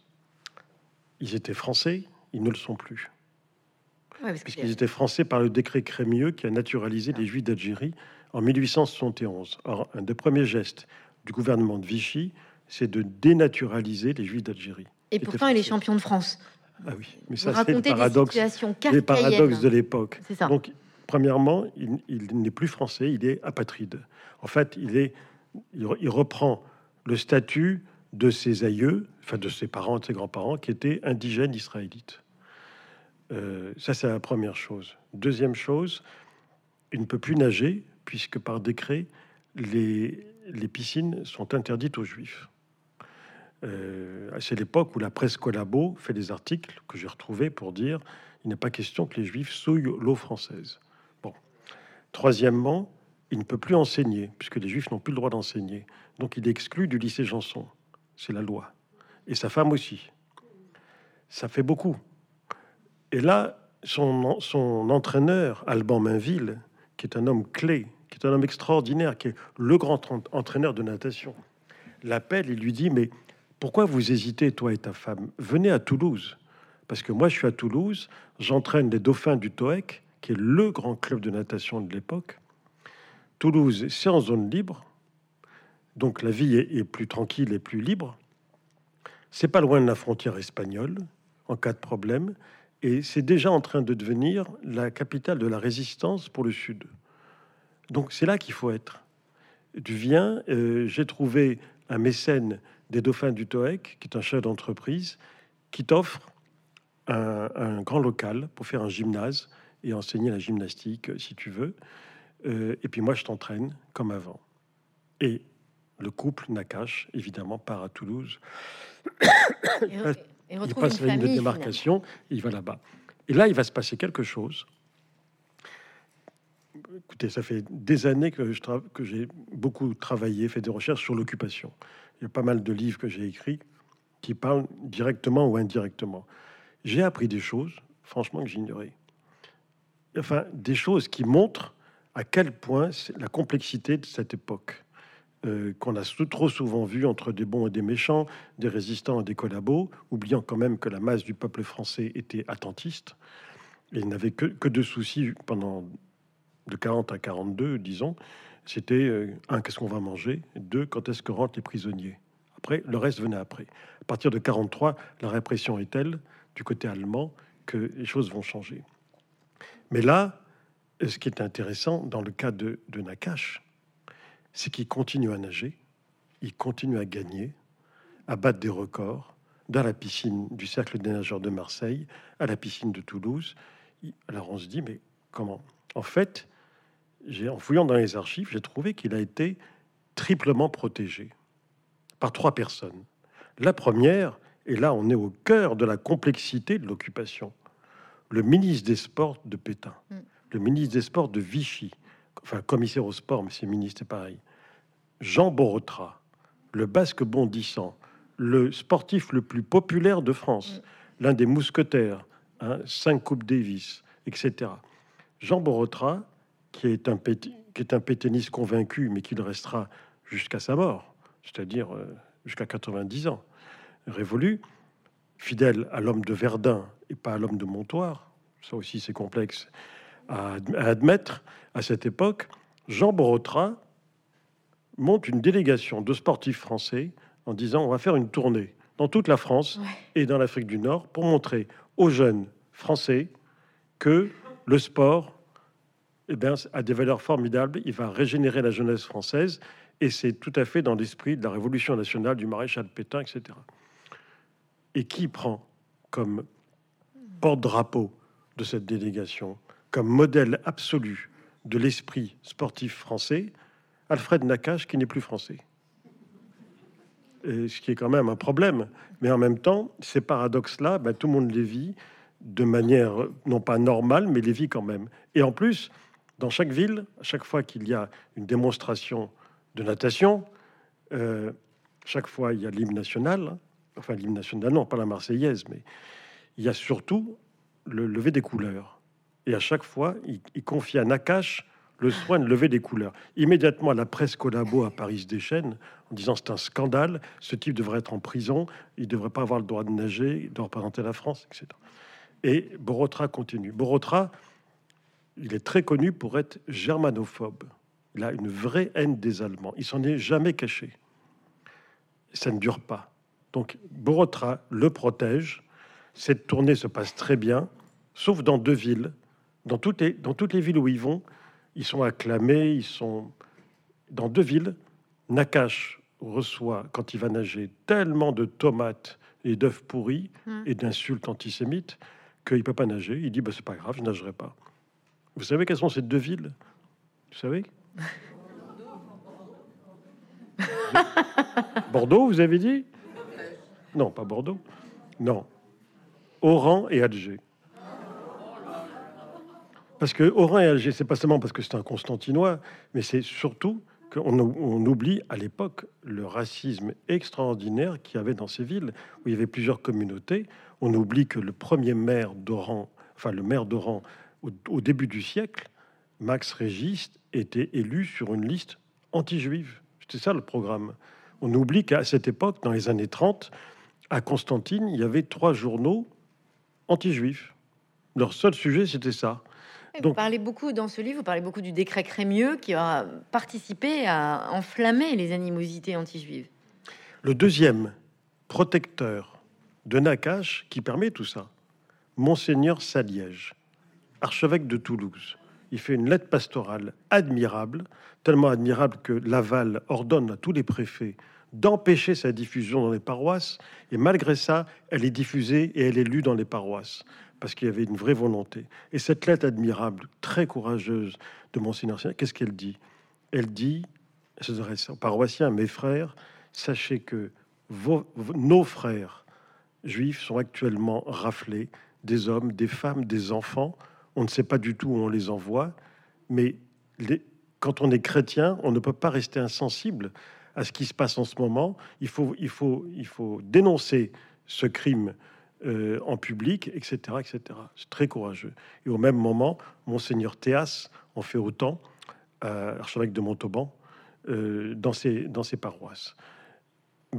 ils étaient français, ils ne le sont plus. Puisqu'ils étaient français par le décret Crémieux qui a naturalisé les Juifs d'Algérie en 1871. Or, un des premiers gestes du gouvernement de Vichy, c'est de dénaturaliser les Juifs d'Algérie. Et pourtant, il est champion de France. Ah oui, mais ça, c'est le paradoxe, les paradoxes de l'époque. Donc, premièrement, il, n'est plus français, il est apatride. En fait, il, est, il, reprend le statut de ses aïeux, enfin de ses parents, de ses grands-parents, qui étaient indigènes israélites. Euh, ça, c'est la première chose. Deuxième chose, il ne peut plus nager, puisque par décret, les, les piscines sont interdites aux juifs. Euh, c'est l'époque où la presse collabo fait des articles que j'ai retrouvés pour dire il n'est pas question que les juifs souillent l'eau française. Bon. Troisièmement, il ne peut plus enseigner, puisque les juifs n'ont plus le droit d'enseigner. Donc il est exclu du lycée Janson. C'est la loi. Et sa femme aussi. Ça fait beaucoup. Et là, son, entraîneur, Alban Mainville, qui est un homme clé, qui est un homme extraordinaire, qui est le grand entraîneur de natation, l'appelle et lui dit Mais pourquoi vous hésitez, toi et ta femme? Venez à Toulouse. Parce que moi, je suis à Toulouse, j'entraîne les dauphins du TOEC, qui est le grand club de natation de l'époque. Toulouse, c'est en zone libre, donc la vie est, plus tranquille et plus libre. C'est pas loin de la frontière espagnole, en cas de problème, et c'est déjà en train de devenir la capitale de la résistance pour le Sud. Donc c'est là qu'il faut être. Tu viens, euh, j'ai trouvé un mécène des dauphins du TOEC, qui est un chef d'entreprise, qui t'offre un, grand local pour faire un gymnase et enseigner la gymnastique, euh, si tu veux. Euh, et puis moi, je t'entraîne comme avant. Et le couple Nakash, évidemment, part à Toulouse. Et, il passe la ligne de démarcation, il va là-bas. Et là, il va se passer quelque chose. Écoutez, ça fait des années que j'ai beaucoup travaillé, fait des recherches sur l'occupation. Il y a pas mal de livres que j'ai écrits qui parlent directement ou indirectement. J'ai appris des choses, franchement, que j'ignorais. Enfin, des choses qui montrent à quel point c'est la complexité de cette époque. Euh, qu'on a trop souvent vu entre des bons et des méchants, des résistants et des collabos, oubliant quand même que la masse du peuple français était attentiste et n'avait que, deux soucis pendant de 40 à 42, disons, c'était euh, un, qu'est-ce qu'on va manger? Deux, quand est-ce que rentrent les prisonniers? Après, le reste venait après. À partir de 43, la répression est telle du côté allemand que les choses vont changer. Mais là, ce qui est intéressant dans le cas de, de Nakash, c'est qu'il continue à nager, il continue à gagner, à battre des records dans la piscine du Cercle des nageurs de Marseille, à la piscine de Toulouse. Alors on se dit, mais comment? En fait, en fouillant dans les archives, j'ai trouvé qu'il a été triplement protégé par trois personnes. La première, et là on est au cœur de la complexité de l'occupation, le ministre des Sports de Pétain, mm. le ministre des Sports de Vichy, enfin commissaire au sport, mais c'est ministre, c'est pareil, Jean Borotra, le basque bondissant, le sportif le plus populaire de France, mm. l'un des mousquetaires, hein, cinq Coupes Davis, etc. Jean Borotra qui est un, qui est un pétainiste convaincu, mais qui le restera jusqu'à sa mort, c'est-à-dire euh, jusqu'à 90 ans, révolu, fidèle à l'homme de Verdun et pas à l'homme de Montoire, ça aussi c'est complexe à, admettre à cette époque, Jean Borotra monte une délégation de sportifs français en disant on va faire une tournée dans toute la France et dans l'Afrique du Nord pour montrer aux jeunes français que le sport eh bien, a des valeurs formidables. Il va régénérer la jeunesse française et c'est tout à fait dans l'esprit de la Révolution nationale, du maréchal Pétain, etc. Et qui prend comme porte-drapeau de cette délégation, comme modèle absolu de l'esprit sportif français, Alfred Nakache, qui n'est plus français. ce qui est quand même un problème. Mais en même temps, ces paradoxes-là, ben, tout le monde les vit de manière non pas normale, mais les vit quand même. Et en plus, dans chaque ville, chaque fois qu'il y a une démonstration de natation. Euh, chaque fois, il y a l'hymne national, enfin l'hymne national, non, pas la Marseillaise, mais il y a surtout le lever des couleurs. Et à chaque fois, il, confie à Nakache le soin de lever des couleurs. Immédiatement, la presse collabo à Paris se déchaîne en disant c'est un scandale, ce type devrait être en prison, il ne devrait pas avoir le droit de nager, il doit représenter la France, etc. Et Borotra continue. Borotra, il est très connu pour être germanophobe. Il a une vraie haine des Allemands. Il s'en est jamais caché. Ça ne dure pas. Donc Borotra le protège. Cette tournée se passe très bien, sauf dans deux villes. Dans toutes les, dans toutes les villes où ils vont, ils sont acclamés. Ils sont dans deux villes. Nakash reçoit, quand il va nager, tellement de tomates et d'œufs pourris hmm. et d'insultes antisémites qu'il ne peut pas nager. Il dit bah, c'est pas grave, je nagerai pas. Vous savez quelles sont ces deux villes? Vous savez? Bordeaux, vous avez dit? Non, pas Bordeaux. Non. Oran et Alger. Parce que Oran et Alger, c'est pas seulement parce que c'est un Constantinois, mais c'est surtout qu'on on oublie à l'époque le racisme extraordinaire qu'il y avait dans ces villes où il y avait plusieurs communautés. On oublie que le premier maire d'Oran, enfin le maire d'Oran au, début du siècle, Max Régis était élu sur une liste anti-juive. C'était ça le programme. On oublie qu'à cette époque, dans les années 30, à Constantine, il y avait trois journaux anti-juifs. Leur seul sujet, c'était ça. Donc, vous parlez beaucoup dans ce livre, vous parlez beaucoup du décret Crémieux qui a participé à enflammer les animosités anti-juives. Le deuxième protecteur de Nakache qui permet tout ça, Monseigneur Saliège, archevêque de Toulouse. Il fait une lettre pastorale admirable, tellement admirable que Laval ordonne à tous les préfets d'empêcher sa diffusion dans les paroisses. Et malgré ça, elle est diffusée et elle est lue dans les paroisses parce qu'il y avait une vraie volonté. Et cette lettre admirable, très courageuse de Monseigneur, qu'est-ce qu'elle dit? Elle dit, elle s'adresse aux paroissiens, mes frères, sachez que nos frères juifs sont actuellement raflés, des hommes, des femmes, des enfants, on ne sait pas du tout où on les envoie, mais quand on est chrétien, on ne peut pas rester insensible à ce qui se passe en ce moment. Il faut dénoncer ce crime euh, en public, etc., etc. C'est très courageux. Et au même moment, monseigneur Théas en fait autant, euh, archevêque de Montauban, euh, dans ses dans ses paroisses.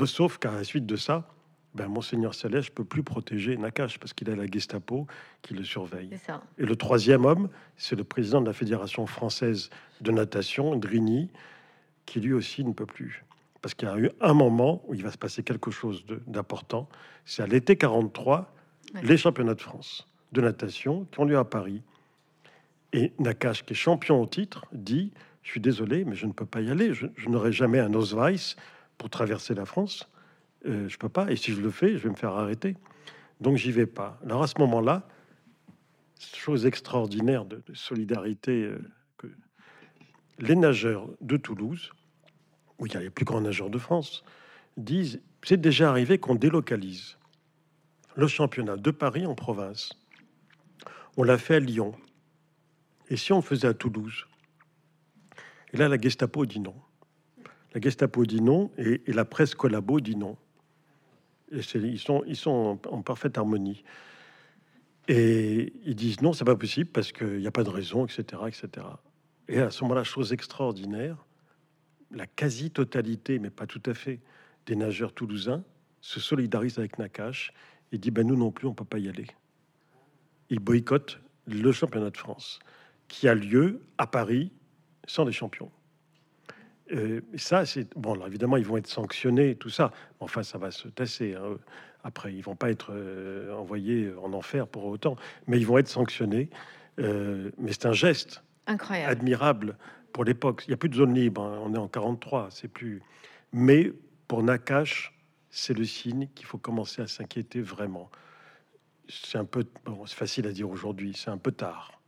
Sauf qu'à la suite de ça, ben, Monseigneur Salèche peut plus protéger Nakache parce qu'il a la Gestapo qui le surveille. Et le troisième homme, c'est le président de la Fédération française de natation, Drigny, qui lui aussi ne peut plus. Parce qu'il y a eu un moment où il va se passer quelque chose d'important. C'est à l'été 43, les championnats de France de natation qui ont lieu à Paris. Et Nakache, qui est champion au titre, dit Je suis désolé, mais je ne peux pas y aller. Je, je n'aurai jamais un Osweiss pour traverser la France. Euh, je peux pas. Et si je le fais, je vais me faire arrêter. Donc j'y vais pas. Alors à ce moment-là, chose extraordinaire de, solidarité, euh, que les nageurs de Toulouse, où il y a les plus grands nageurs de France, disent c'est déjà arrivé qu'on délocalise le championnat de Paris en province. On l'a fait à Lyon. Et si on faisait à Toulouse? Et là, la Gestapo dit non. La Gestapo dit non et, et la presse collabo dit non ils sont, ils sont en, parfaite harmonie. Et ils disent non, c'est pas possible parce qu'il n'y a pas de raison, etc., etc. Et à ce moment-là, chose extraordinaire, la quasi-totalité, mais pas tout à fait, des nageurs toulousains se solidarisent avec Nakache et dit ben nous non plus, on peut pas y aller. Ils boycottent le championnat de France qui a lieu à Paris sans les champions. Euh, ça, c'est bon. Alors, évidemment, ils vont être sanctionnés, tout ça. Enfin, ça va se tasser. hein. Après, ils vont pas être euh, envoyés en enfer pour autant, mais ils vont être sanctionnés. Euh, mais c'est un geste Incroyable. admirable pour l'époque. Il n'y a plus de zone libre. hein. On est en 43. C'est plus. Mais pour Nakash, c'est le signe qu'il faut commencer à s'inquiéter vraiment. C'est un peu. Bon, c'est facile à dire aujourd'hui. C'est un peu tard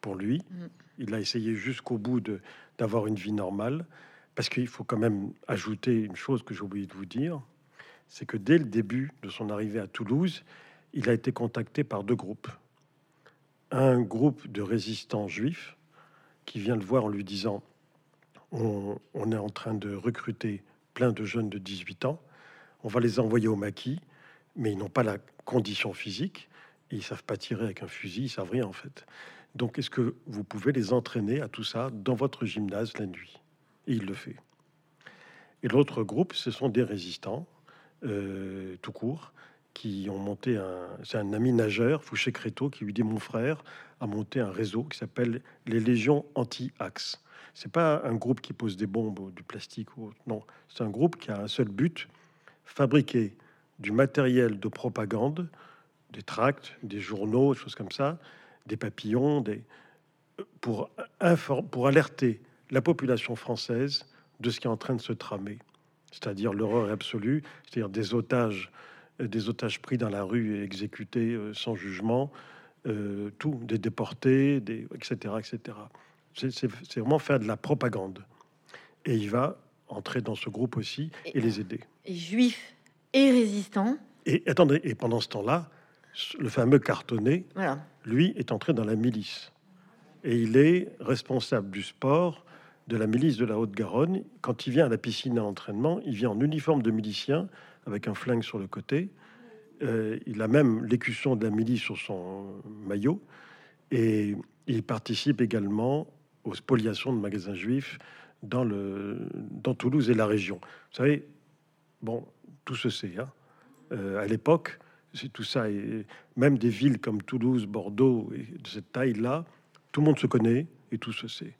pour lui. Mm. Il a essayé jusqu'au bout de d'avoir une vie normale, parce qu'il faut quand même ajouter une chose que j'ai oublié de vous dire, c'est que dès le début de son arrivée à Toulouse, il a été contacté par deux groupes. Un groupe de résistants juifs qui vient le voir en lui disant on, est en train de recruter plein de jeunes de 18 ans, on va les envoyer au maquis, mais ils n'ont pas la condition physique, et ils savent pas tirer avec un fusil, ils savent rien en fait. Donc, est-ce que vous pouvez les entraîner à tout ça dans votre gymnase la nuit? Et il le fait. Et l'autre groupe, ce sont des résistants, euh, tout court, qui ont monté un. C'est un ami nageur, Fouché Créteau, qui lui dit Mon frère a monté un réseau qui s'appelle les Légions Anti-Axe. C'est pas un groupe qui pose des bombes ou du plastique ou autre. Non, c'est un groupe qui a un seul but fabriquer du matériel de propagande, des tracts, des journaux, des choses comme ça, des papillons, des, pour, infor- pour alerter la population française de ce qui est en train de se tramer, c'est-à-dire l'horreur absolue, c'est-à-dire des otages, des otages pris dans la rue et exécutés euh, sans jugement, euh, tout, des déportés, des, etc., etc. C'est vraiment faire de la propagande. Et il va entrer dans ce groupe aussi et les aider. Et juif et résistant. Et attendez, et pendant ce temps-là, le fameux cartonné, Voilà. lui, est entré dans la milice. Et il est responsable du sport de la milice de la Haute-Garonne. Quand il vient à la piscine à l'entraînement, il vient en uniforme de milicien, avec un flingue sur le côté. Euh, il a même l'écusson de la milice sur son maillot. Et il participe également aux spoliations de magasins juifs dans, le, dans Toulouse et la région. Vous savez, bon, tout se sait. hein. Euh, à l'époque, c'est tout ça. Et même des villes comme Toulouse, Bordeaux, et de cette taille-là, tout le monde se connaît et tout se sait.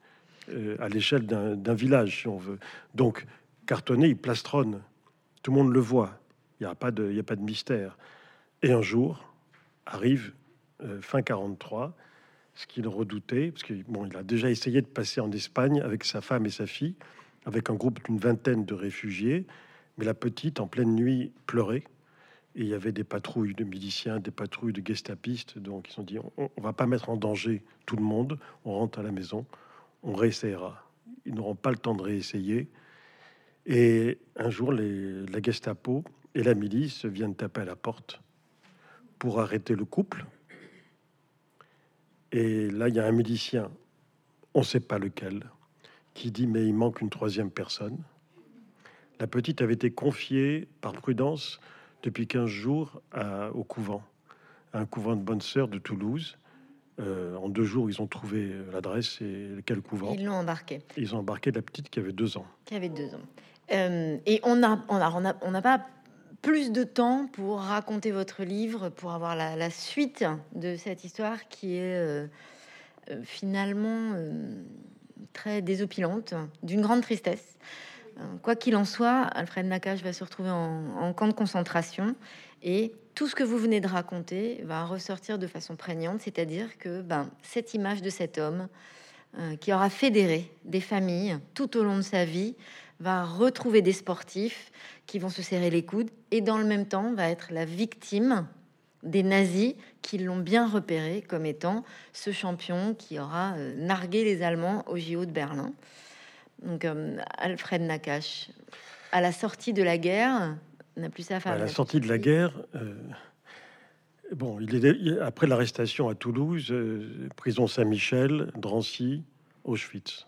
Euh, à l'échelle d'un village, si on veut. Donc, cartonné, il plastronne. Tout le monde le voit. Il n'y a, pas de- mystère. Et un jour, arrive euh, fin 43, ce qu'il redoutait, parce qu'il bon, il a déjà essayé de passer en Espagne avec sa femme et sa fille, avec un groupe d'une vingtaine de réfugiés, mais la petite, en pleine nuit, pleurait. Et il y avait des patrouilles de miliciens, des patrouilles de gestapistes. Donc, ils ont dit on ne va pas mettre en danger tout le monde. On rentre à la maison, on réessayera. Ils n'auront pas le temps de réessayer. Et un jour, les, la Gestapo et la milice viennent taper à la porte pour arrêter le couple. Et là, il y a un milicien, on ne sait pas lequel, qui dit Mais il manque une troisième personne. La petite avait été confiée par prudence depuis 15 jours à- au couvent, à un couvent de bonnes sœurs de Toulouse. Euh, en deux jours, ils ont trouvé l'adresse et quel couvent. Ils l'ont embarqué, Ils ont embarqué la petite qui avait deux ans. qui avait deux ans. Euh, et on n'a pas plus de temps pour raconter votre livre, pour avoir la, suite de cette histoire qui est euh, euh, finalement très désopilante, d'une grande tristesse. Quoi qu'il en soit, Alfred Nakache va se retrouver en, camp de concentration et tout ce que vous venez de raconter va ressortir de façon prégnante, c'est-à-dire que ben, cette image de cet homme qui aura fédéré des familles tout au long de sa vie va retrouver des sportifs qui vont se serrer les coudes et dans le même temps va être la victime des nazis qui l'ont bien repéré comme étant ce champion qui aura euh, nargué les Allemands au JO de Berlin. Donc euh, Alfred Nakache, à la sortie de la guerre, n'a plus sa femme. À la sortie de la guerre, euh, bon, il est après l'arrestation à Toulouse, euh, prison Saint-Michel, Drancy, Auschwitz.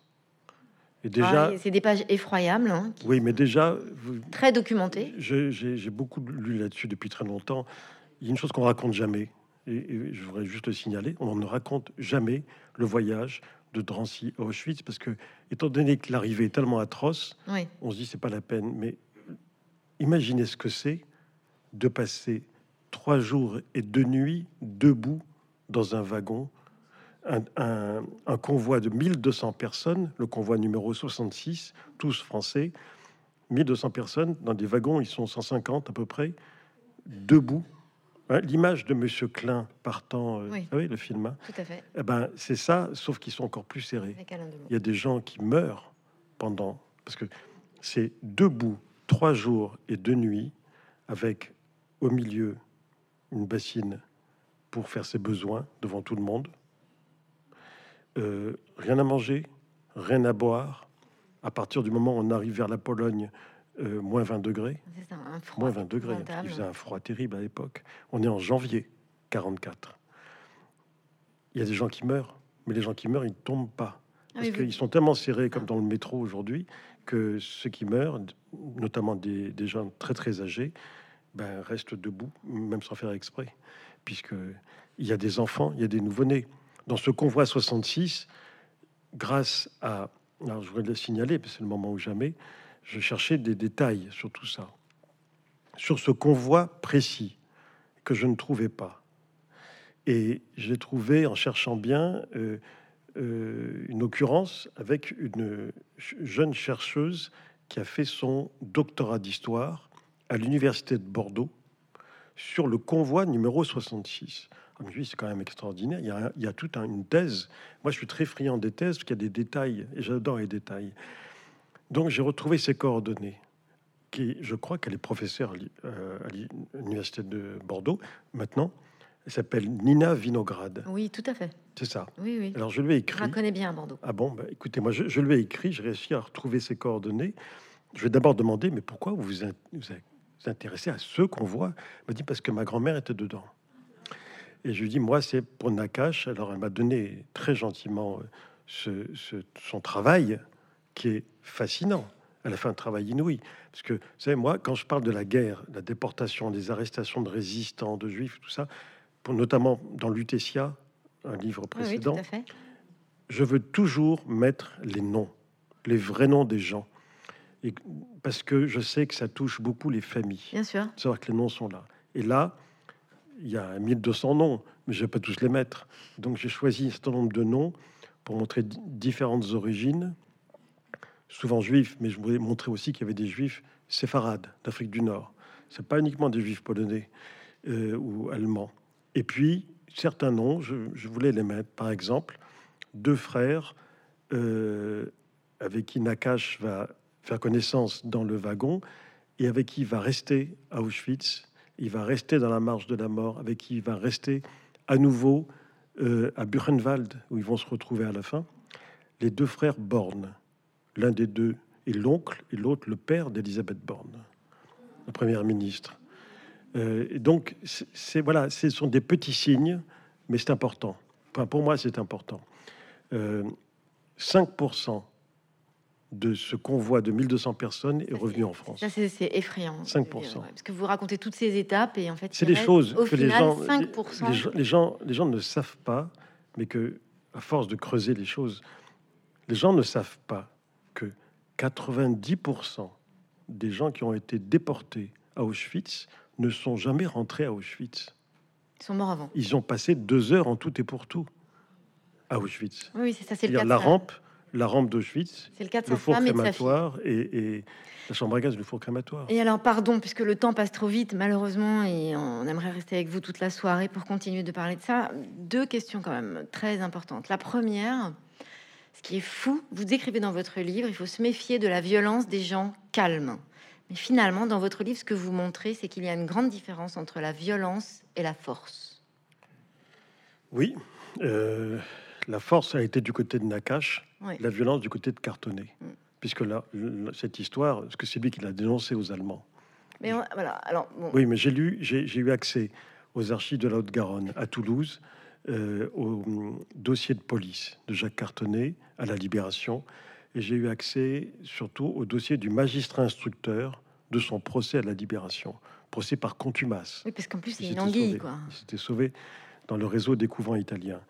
Et déjà, Ah, c'est des pages effroyables, hein, qui- oui, mais déjà, vous- très documentées. j'ai j'ai beaucoup lu là-dessus depuis très longtemps. Il y a une chose qu'on raconte jamais, et, et je voudrais juste le signaler on ne raconte jamais le voyage de Drancy à Auschwitz, parce que, étant donné que l'arrivée est tellement atroce, Oui, on se dit c'est pas la peine. Mais imaginez ce que c'est de passer trois jours et deux nuits debout dans un wagon un, un convoi de 1200 personnes, le convoi numéro 66, tous français, 1200 personnes dans des wagons, ils sont 150 à peu près, debout Hein, l'image de Monsieur Klein partant, euh, Oui. le film, hein, Tout à fait. eh ben, c'est ça, sauf qu'ils sont encore plus serrés. Il y a des gens qui meurent pendant, parce que c'est debout trois jours et deux nuits, avec au milieu une bassine pour faire ses besoins devant tout le monde. Euh, rien à manger, rien à boire. À partir du moment où on arrive vers la Pologne, euh, moins 20 degrés. C'est ça, un froid Moins 20 degrés. épouvantable. qu'il faisait un froid terrible à l'époque. On est en janvier 44. Il y a des gens qui meurent, mais les gens qui meurent, ils ne tombent pas. Ah Parce oui, qu'ils sont tellement serrés, comme Ah. dans le métro aujourd'hui, que ceux qui meurent, notamment des, des gens très très âgés, ben, restent debout, même sans faire exprès. Puisque il y a des enfants, il y a des nouveau-nés. Dans ce convoi 66, grâce à... Alors je voudrais le signaler, parce que c'est le moment ou jamais, je cherchais des détails sur tout ça. Sur ce convoi précis que je ne trouvais pas. Et j'ai trouvé, en cherchant bien, euh, euh, une occurrence avec une jeune chercheuse qui a fait son doctorat d'histoire à l'université de Bordeaux sur le convoi numéro 66. Oui, c'est quand même extraordinaire. Il y a, il y a toute un- une thèse. Moi, je suis très friand des thèses parce qu'il y a des détails et j'adore les détails. Donc, j'ai retrouvé ses coordonnées. Qui, je crois qu'elle est professeure à euh, l'université de Bordeaux maintenant. Elle s'appelle Nina Vinograd. Oui, tout à fait. C'est ça. Oui, oui. Alors, je lui ai Je écrit. la connais bien à Bordeaux. Ah bon, bah, écoutez, moi, je, je lui ai écrit, j'ai réussi à retrouver ses coordonnées. Je vais d'abord demander, mais pourquoi vous vous, vous intéressez à ce convoi Elle m'a dit, parce que ma grand-mère était dedans. Et je lui dis, moi, c'est pour Nakash. Alors, elle m'a donné très gentiment euh, ce, ce- son travail, qui est fascinant. Elle a fait un travail inouï. Parce que, vous savez, moi, quand je parle de la guerre, la déportation, des arrestations de résistants, de juifs, tout ça, pour, notamment dans Lutetia, un livre Oui, oui, précédent, tout à fait. je veux toujours mettre les noms, les vrais noms des gens. Et, parce que je sais que ça touche beaucoup les familles, Bien sûr. savoir que les noms sont là. Et là, il y a 1200 noms, mais je ne vais pas tous les mettre. Donc j'ai choisi un certain nombre de noms pour montrer di- différentes origines, souvent juifs, mais je voulais montrer aussi qu'il y avait des juifs séfarades d'Afrique du Nord. C'est pas uniquement des juifs polonais euh, ou allemands. Et puis, certains noms, je, je voulais les mettre. Par exemple, deux frères euh, avec qui Nakash va faire connaissance dans le wagon et avec qui il va rester à Auschwitz. Il va rester dans la marche de la mort, avec qui il va rester à nouveau euh, à Buchenwald, où ils vont se retrouver à la fin. Les deux frères Born, l'un des deux est l'oncle et l'autre le père d'Elisabeth Born, la première ministre. Euh, et donc, voilà, ce sont des petits signes, mais c'est important. Enfin, pour moi, c'est important. Euh, 5% de ce convoi de 1200 personnes est revenu en France. Ça, c'est effrayant. 5%. Ouais, Parce que vous racontez toutes ces étapes et en fait, C'est des choses Au que final, les gens, 5%. les, gens- les gens, les gens ne savent pas, mais que à force de creuser les choses, les gens ne savent pas que 90% des gens qui ont été déportés à Auschwitz ne sont jamais rentrés à Auschwitz. Ils sont morts avant. Ils ont passé deux heures en tout et pour tout à Auschwitz. Oui, c'est ça, c'est le cas la rampe, la rampe d'Auschwitz, le le four crématoire et, et la chambre à gaz, le four crématoire. Et alors, pardon, puisque le temps passe trop vite, malheureusement, et on aimerait rester avec vous toute la soirée pour continuer de parler de ça. Deux questions quand même très importantes. La première, ce qui est fou, vous décrivez dans votre livre, il faut se méfier de la violence des gens calmes. Mais finalement, dans votre livre, ce que vous montrez, c'est qu'il y a une grande différence entre la violence et la force. Oui, euh, la force a été du côté de Nakash, La violence du côté de Cartonnet. Mm. Puisque là, cette histoire, parce que c'est lui qui l'a dénoncé aux Allemands. Mais on- voilà, alors, bon, Oui, mais j'ai lu, j'ai eu accès aux archives de la Haute-Garonne à Toulouse, euh, au hum, dossier de police de Jacques Cartonnet à la Libération, et j'ai eu accès surtout au dossier du magistrat instructeur de son procès à la Libération, procès par contumace. oui, parce qu'en plus, c'est une anguille, sauvé. quoi. Il s'était sauvé dans le réseau des couvents italiens.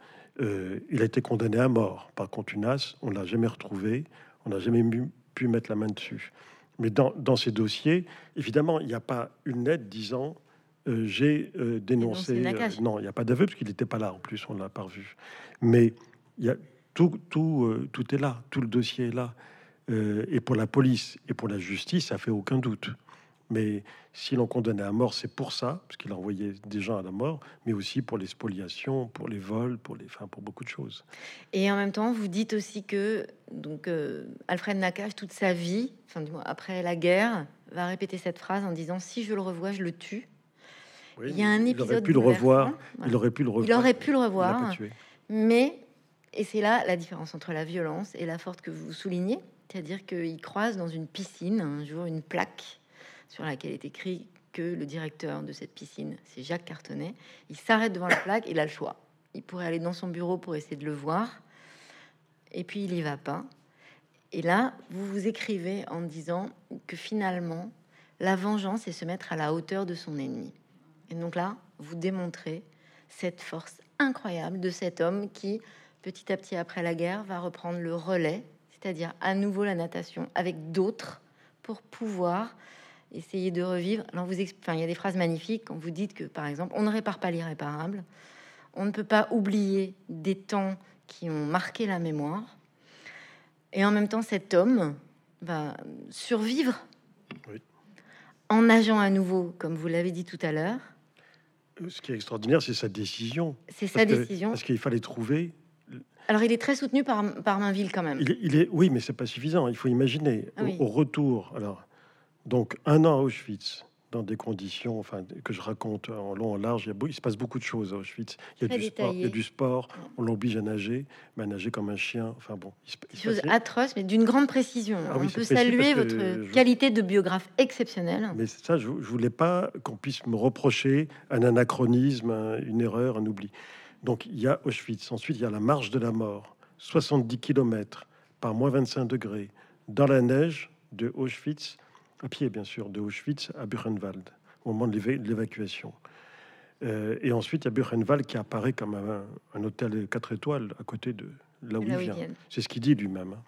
Euh, il a été condamné à mort par contumace. On l'a jamais retrouvé. On n'a jamais mu- pu mettre la main dessus. Mais dans, dans ces dossiers, évidemment, il n'y a pas une lettre disant euh, j'ai euh, dénoncé. non, il n'y a pas d'aveu parce qu'il n'était pas là. En plus, on l'a pas revu. Mais il y a tout, tout, tout est là, tout le dossier est là. et pour la police et pour la justice, ça fait aucun doute. Mais si l'on condamnait à mort, c'est pour ça, parce qu'il a envoyé des gens à la mort, mais aussi pour les spoliations, pour les vols, pour, les, enfin, pour beaucoup de choses. Et en même temps, vous dites aussi que donc, Alfred Nakache, toute sa vie, enfin, du moins, après la guerre, va répéter cette phrase en disant Si je le revois, je le tue. il y a un épisode. Il aurait pu le revoir. Il aurait pu le revoir. Il aurait pu le revoir. Mais, et c'est là la différence entre la violence et la force que vous soulignez, c'est-à-dire qu'il croise dans une piscine un jour une plaque sur laquelle est écrit que le directeur de cette piscine, c'est Jacques Cartonnet. Il s'arrête devant la plaque, il a le choix. Il pourrait aller dans son bureau pour essayer de le voir, et puis il y va pas. Et là, vous vous écrivez en disant que finalement, la vengeance, c'est se mettre à la hauteur de son ennemi. Et donc là, vous démontrez cette force incroyable de cet homme qui, petit à petit après la guerre, va reprendre le relais, c'est-à-dire à nouveau la natation avec d'autres pour pouvoir essayer de revivre. Alors vous, enfin, il y a des phrases magnifiques quand vous dites que, par exemple, on ne répare pas l'irréparable, on ne peut pas oublier des temps qui ont marqué la mémoire, et en même temps, cet homme va survivre en nageant à nouveau, comme vous l'avez dit tout à l'heure. Ce qui est extraordinaire, c'est sa décision. C'est sa décision. Parce qu'il fallait trouver. Alors, il est très soutenu par, par Mainville quand même. Il est, oui, mais c'est pas suffisant. Il faut imaginer ah au, retour. Alors, donc un an à Auschwitz, dans des conditions enfin, que je raconte en long, en large. Il, se passe beaucoup de choses à Auschwitz. Il y a, du sport, il y a du sport, on l'oblige à nager, mais à nager comme un chien. Enfin bon, il chose atroce, mais d'une grande précision. Ah on peut saluer votre qualité de biographe exceptionnelle. Mais ça, je, ne voulais pas qu'on puisse me reprocher un anachronisme, une erreur, un oubli. Donc il y a Auschwitz. Ensuite, il y a la marche de la mort, 70 km par moins 25 degrés, dans la neige de Auschwitz à pied bien sûr, de Auschwitz à Buchenwald, au moment de l'évacuation. Euh, et ensuite, il y a Buchenwald qui apparaît comme un, hôtel 4 étoiles à côté de là où il vient. C'est ce qu'il dit lui-même. Hein.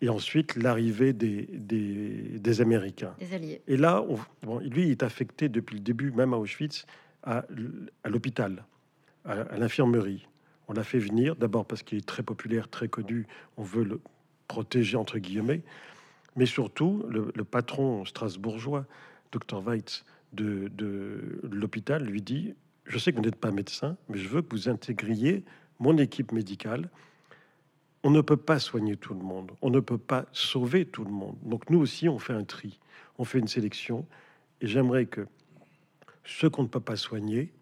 Et ensuite, l'arrivée des, des, Américains. Des Alliés. Et là, bon, lui, il est affecté depuis le début, même à Auschwitz, à, à l'hôpital, à, à l'infirmerie. On l'a fait venir, d'abord parce qu'il est très populaire, très connu, on veut le protéger, entre guillemets, mais surtout, le, patron strasbourgeois, Dr Weitz, de, l'hôpital, lui dit Je sais que vous n'êtes pas médecin, mais je veux que vous intégriez mon équipe médicale. On ne peut pas soigner tout le monde, on ne peut pas sauver tout le monde. Donc nous aussi, on fait un tri, on fait une sélection. Et j'aimerais que ceux qu'on ne peut pas soigner,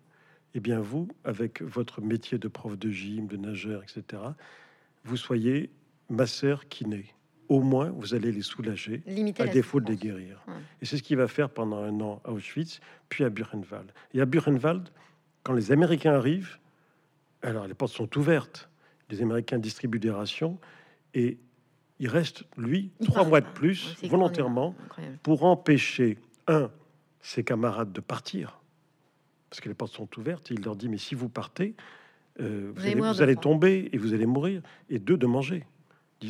eh bien vous, avec votre métier de prof de gym, de nageur, etc., vous soyez masseur kiné au moins vous allez les soulager, à défaut de les guérir. Et c'est ce qu'il va faire pendant un an à Auschwitz, puis à Buchenwald. Et à Buchenwald, quand les Américains arrivent, alors les portes sont ouvertes, les Américains distribuent des rations, et il reste, lui, trois mois de plus, volontairement, pour empêcher, un, ses camarades de partir, parce que les portes sont ouvertes, et il leur dit, mais si vous partez, euh, vous, allez, vous allez tomber et vous allez mourir, et deux, de manger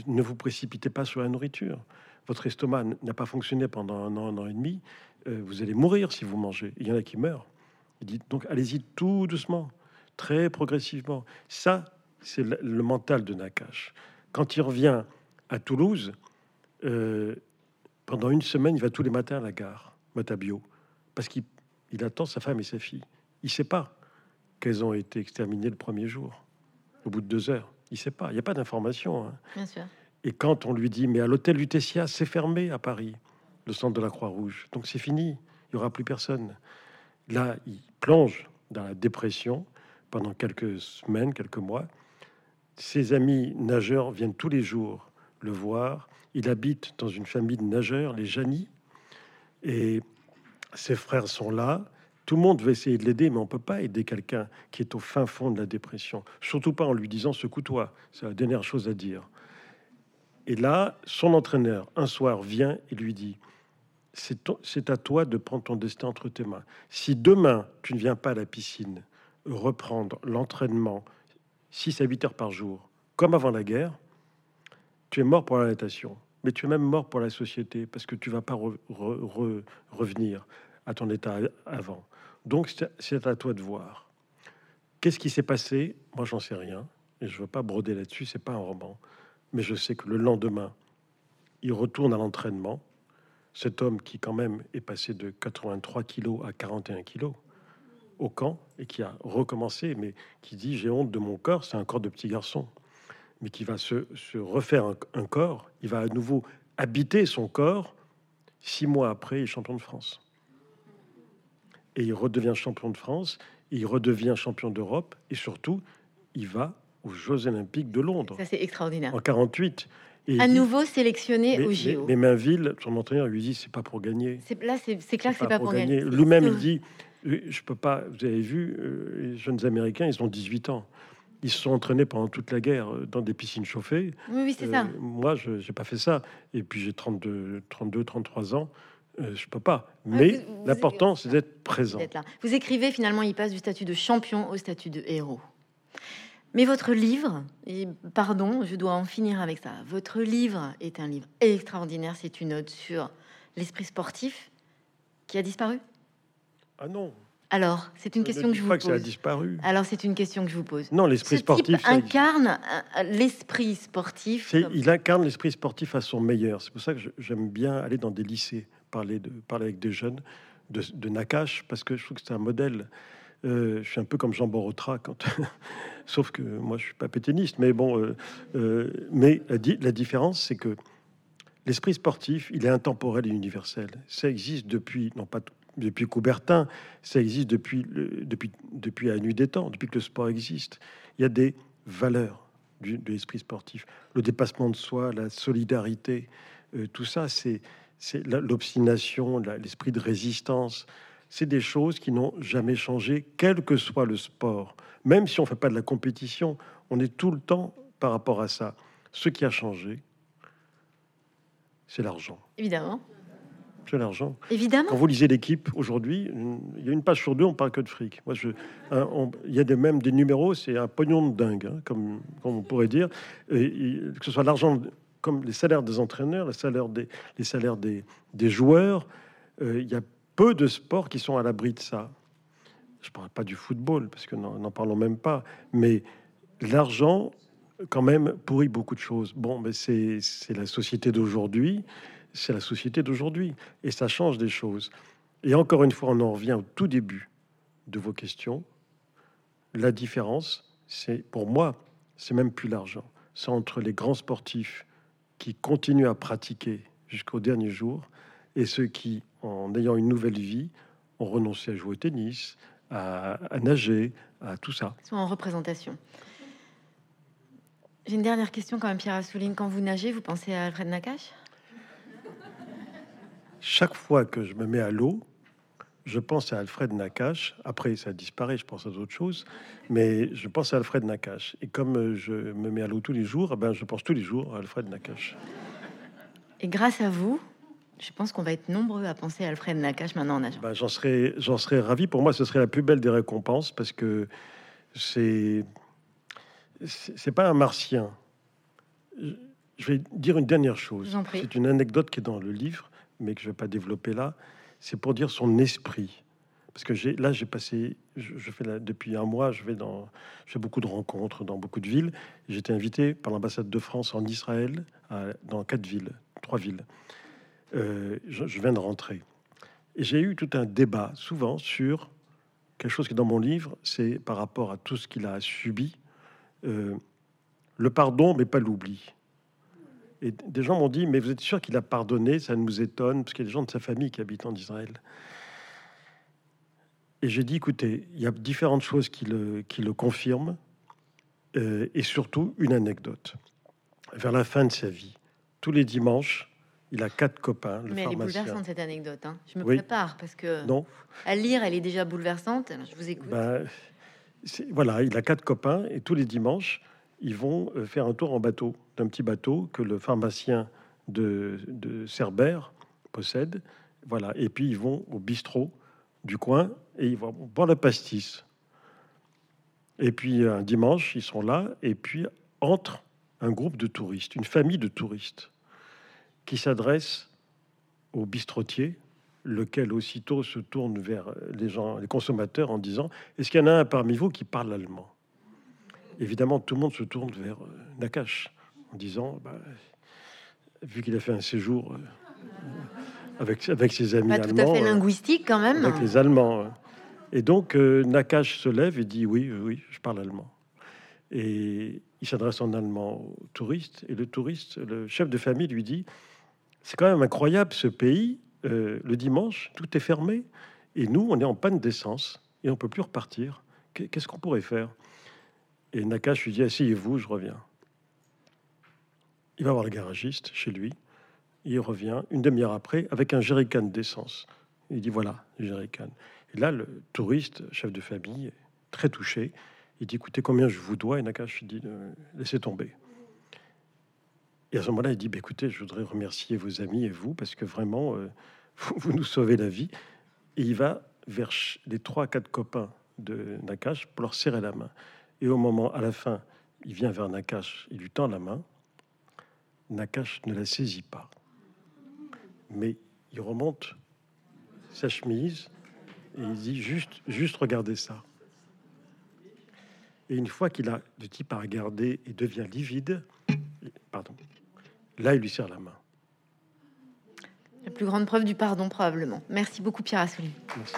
ne vous précipitez pas sur la nourriture. Votre estomac n'a pas fonctionné pendant un an, un an et demi. Euh, vous allez mourir si vous mangez. Il y en a qui meurent. Il dit donc allez-y tout doucement, très progressivement. Ça, c'est le, mental de Nakash. Quand il revient à Toulouse, euh, pendant une semaine, il va tous les matins à la gare, Matabio, parce qu'il attend sa femme et sa fille. Il ne sait pas qu'elles ont été exterminées le premier jour, au bout de deux heures. Il sait pas, il n'y a pas d'information. Hein. Et quand on lui dit, mais à l'hôtel Lutetia, c'est fermé à Paris, le centre de la Croix-Rouge, donc c'est fini, il n'y aura plus personne. Là, il plonge dans la dépression pendant quelques semaines, quelques mois. Ses amis nageurs viennent tous les jours le voir. Il habite dans une famille de nageurs, les Janis, et ses frères sont là. Tout le monde veut essayer de l'aider, mais on peut pas aider quelqu'un qui est au fin fond de la dépression. Surtout pas en lui disant secoue-toi. C'est la dernière chose à dire. Et là, son entraîneur, un soir, vient et lui dit C'est à toi de prendre ton destin entre tes mains. Si demain, tu ne viens pas à la piscine reprendre l'entraînement 6 à 8 heures par jour, comme avant la guerre, tu es mort pour la natation. Mais tu es même mort pour la société parce que tu vas pas revenir à ton état avant. Donc c'est à toi de voir. Qu'est-ce qui s'est passé? Moi, j'en sais rien. Et je veux pas broder là-dessus, c'est pas un roman. Mais je sais que le lendemain, il retourne à l'entraînement. Cet homme qui, quand même, est passé de 83 kilos à 41 kilos au camp et qui a recommencé, mais qui dit J'ai honte de mon corps, c'est un corps de petit garçon, mais qui va se, refaire un, corps, il va à nouveau habiter son corps. Six mois après, il est champion de France. Et il redevient champion de France, il redevient champion d'Europe, et surtout, il va aux Jeux Olympiques de Londres. Ça, c'est extraordinaire. En 48. Et à nouveau sélectionné au JO. Mais, Mainville, son entraîneur lui dit c'est pas pour gagner. Là, c'est clair que c'est pas, pour gagner. Lui-même, il dit je peux pas. Vous avez vu, euh, les jeunes Américains, ils ont 18 ans. Ils se sont entraînés pendant toute la guerre euh, dans des piscines chauffées. Oui, oui c'est ça. Euh, moi, je n'ai pas fait ça. Et puis, j'ai 32, 32, 33 ans. Euh, je peux pas. Mais l'important, c'est d'être présent. Là. Vous écrivez finalement, il passe du statut de champion au statut de héros. Mais votre livre, et pardon, je dois en finir avec ça. Votre livre est un livre extraordinaire. C'est une note sur l'esprit sportif qui a disparu. Ah non. Alors, c'est une question que je vous pose. ça a disparu. Alors, c'est une question que je vous pose. Non, l'esprit sportif incarne euh, l'esprit sportif. Il incarne l'esprit sportif à son meilleur. C'est pour ça que j'aime bien aller dans des lycées, parler de parler avec des jeunes de, de Nakash, parce que je trouve que c'est un modèle. Euh, je suis un peu comme Jean Borotra, quand... sauf que moi je suis pas péténiste, mais bon. Euh, mais la, différence, c'est que l'esprit sportif, il est intemporel et universel. Ça existe depuis, non pas depuis Coubertin, ça existe depuis, depuis, depuis la nuit des temps, depuis que le sport existe. Il y a des valeurs du, de l'esprit sportif. Le dépassement de soi, la solidarité, euh, tout ça, c'est l'obstination, l'esprit de résistance. C'est des choses qui n'ont jamais changé, quel que soit le sport. Même si on ne fait pas de la compétition, on est tout le temps par rapport à ça. Ce qui a changé, c'est l'argent. Évidemment c'est l'argent. Évidemment. Quand vous lisez l'équipe aujourd'hui, il y a une page sur deux, on parle que de fric. Moi, je, il y a des, même des numéros, c'est un pognon de dingue, hein, comme, on pourrait dire. Et, que ce soit l'argent, comme les salaires des entraîneurs, les salaires des, les salaires des, des joueurs, euh, il y a peu de sports qui sont à l'abri de ça. Je parle pas du football, parce que n'en parlons même pas, mais l'argent, quand même, pourrit beaucoup de choses. Bon, mais c'est la société d'aujourd'hui c'est la société d'aujourd'hui. Et ça change des choses. Et encore une fois, on en revient au tout début de vos questions. La différence, c'est pour moi, c'est même plus l'argent. C'est entre les grands sportifs qui continuent à pratiquer jusqu'au dernier jour et ceux qui, en ayant une nouvelle vie, ont renoncé à jouer au tennis, à, nager, à tout ça. Ils sont en représentation. J'ai une dernière question quand même, Pierre Assouline. Quand vous nagez, vous pensez à Alfred Nakache? Chaque fois que je me mets à l'eau, je pense à Alfred Nakache. Après, ça disparaît, je pense à d'autres choses, mais je pense à Alfred Nakache. Et comme je me mets à l'eau tous les jours, eh ben, je pense tous les jours à Alfred Nakache. Et grâce à vous, je pense qu'on va être nombreux à penser à Alfred Nakache maintenant en nage. Ben, j'en serais, j'en serais ravi. Pour moi, ce serait la plus belle des récompenses parce que c'est, c'est pas un martien. Je vais dire une dernière chose. C'est une anecdote qui est dans le livre mais que je ne vais pas développer là, c'est pour dire son esprit. Parce que là, j'ai passé, je, fais depuis un mois, je vais dans, je fais beaucoup de rencontres dans beaucoup de villes. J'ai été invité par l'ambassade de France en Israël, dans quatre villes, trois villes. Euh, je, viens de rentrer. Et j'ai eu tout un débat, souvent, sur quelque chose qui est dans mon livre, c'est par rapport à tout ce qu'il a subi, euh, le pardon, mais pas l'oubli. Et des gens m'ont dit, mais vous êtes sûr qu'il a pardonné? Ça nous étonne, parce qu'il y a des gens de sa famille qui habitent en Israël. Et j'ai dit, écoutez, il y a différentes choses qui le, qui le confirment, euh, et surtout une anecdote. Vers la fin de sa vie, tous les dimanches, il a quatre copains. Le Mais elle est bouleversante cette anecdote. Hein. Je me prépare parce que non. à lire, elle est déjà bouleversante. je vous écoute. Ben, voilà, il a quatre copains et tous les dimanches, ils vont euh, faire un tour en bateau, d'un petit bateau que le pharmacien de, de Cerbère possède. Voilà. Et puis ils vont au bistrot du coin et ils vont boire la pastis. Et puis un dimanche, ils sont là et puis entre un groupe de touristes, une famille de touristes qui s'adresse au bistrotier, lequel aussitôt se tourne vers les gens, les consommateurs, en disant Est-ce qu'il y en a un parmi vous qui parle allemand? Évidemment, tout le monde se tourne vers euh, Nakash en disant bah, Vu qu'il a fait un séjour euh, avec, avec ses amis Pas tout allemands, à fait euh, linguistique quand même. avec les Allemands. hein. Et donc, Nakash se lève et dit Oui, oui, je parle allemand. Et il s'adresse en allemand au touriste. Et le touriste, le chef de famille, lui dit C'est quand même incroyable ce pays. euh, le dimanche, tout est fermé. Et nous, on est en panne d'essence et on peut plus repartir. Qu'est- Qu'est-ce qu'on pourrait faire? Et Nakash lui dit Asseyez-vous, je reviens. Il va voir le garagiste chez lui. Il revient une demi-heure après avec un jerrycan d'essence. Il dit Voilà, le jerrycan. Et là, le touriste, chef de famille, très touché, il dit Écoutez, combien je vous dois? Et Nakash lui dit euh, Laissez tomber. Et à ce moment-là, il dit bah, Écoutez, je voudrais remercier vos amis et vous, parce que vraiment, euh, vous, nous sauvez la vie. Et il va vers les trois, quatre copains de Nakash pour leur serrer la main. Et au moment, à la fin, il vient vers Nakash, il lui tend la main. Nakash ne la saisit pas. Mais il remonte sa chemise et il dit juste, juste regardez ça. Et une fois qu'il a le type à regarder et devient livide, pardon, là il lui serre la main. La plus grande preuve du pardon probablement. Merci beaucoup Pierre Assouline. Merci.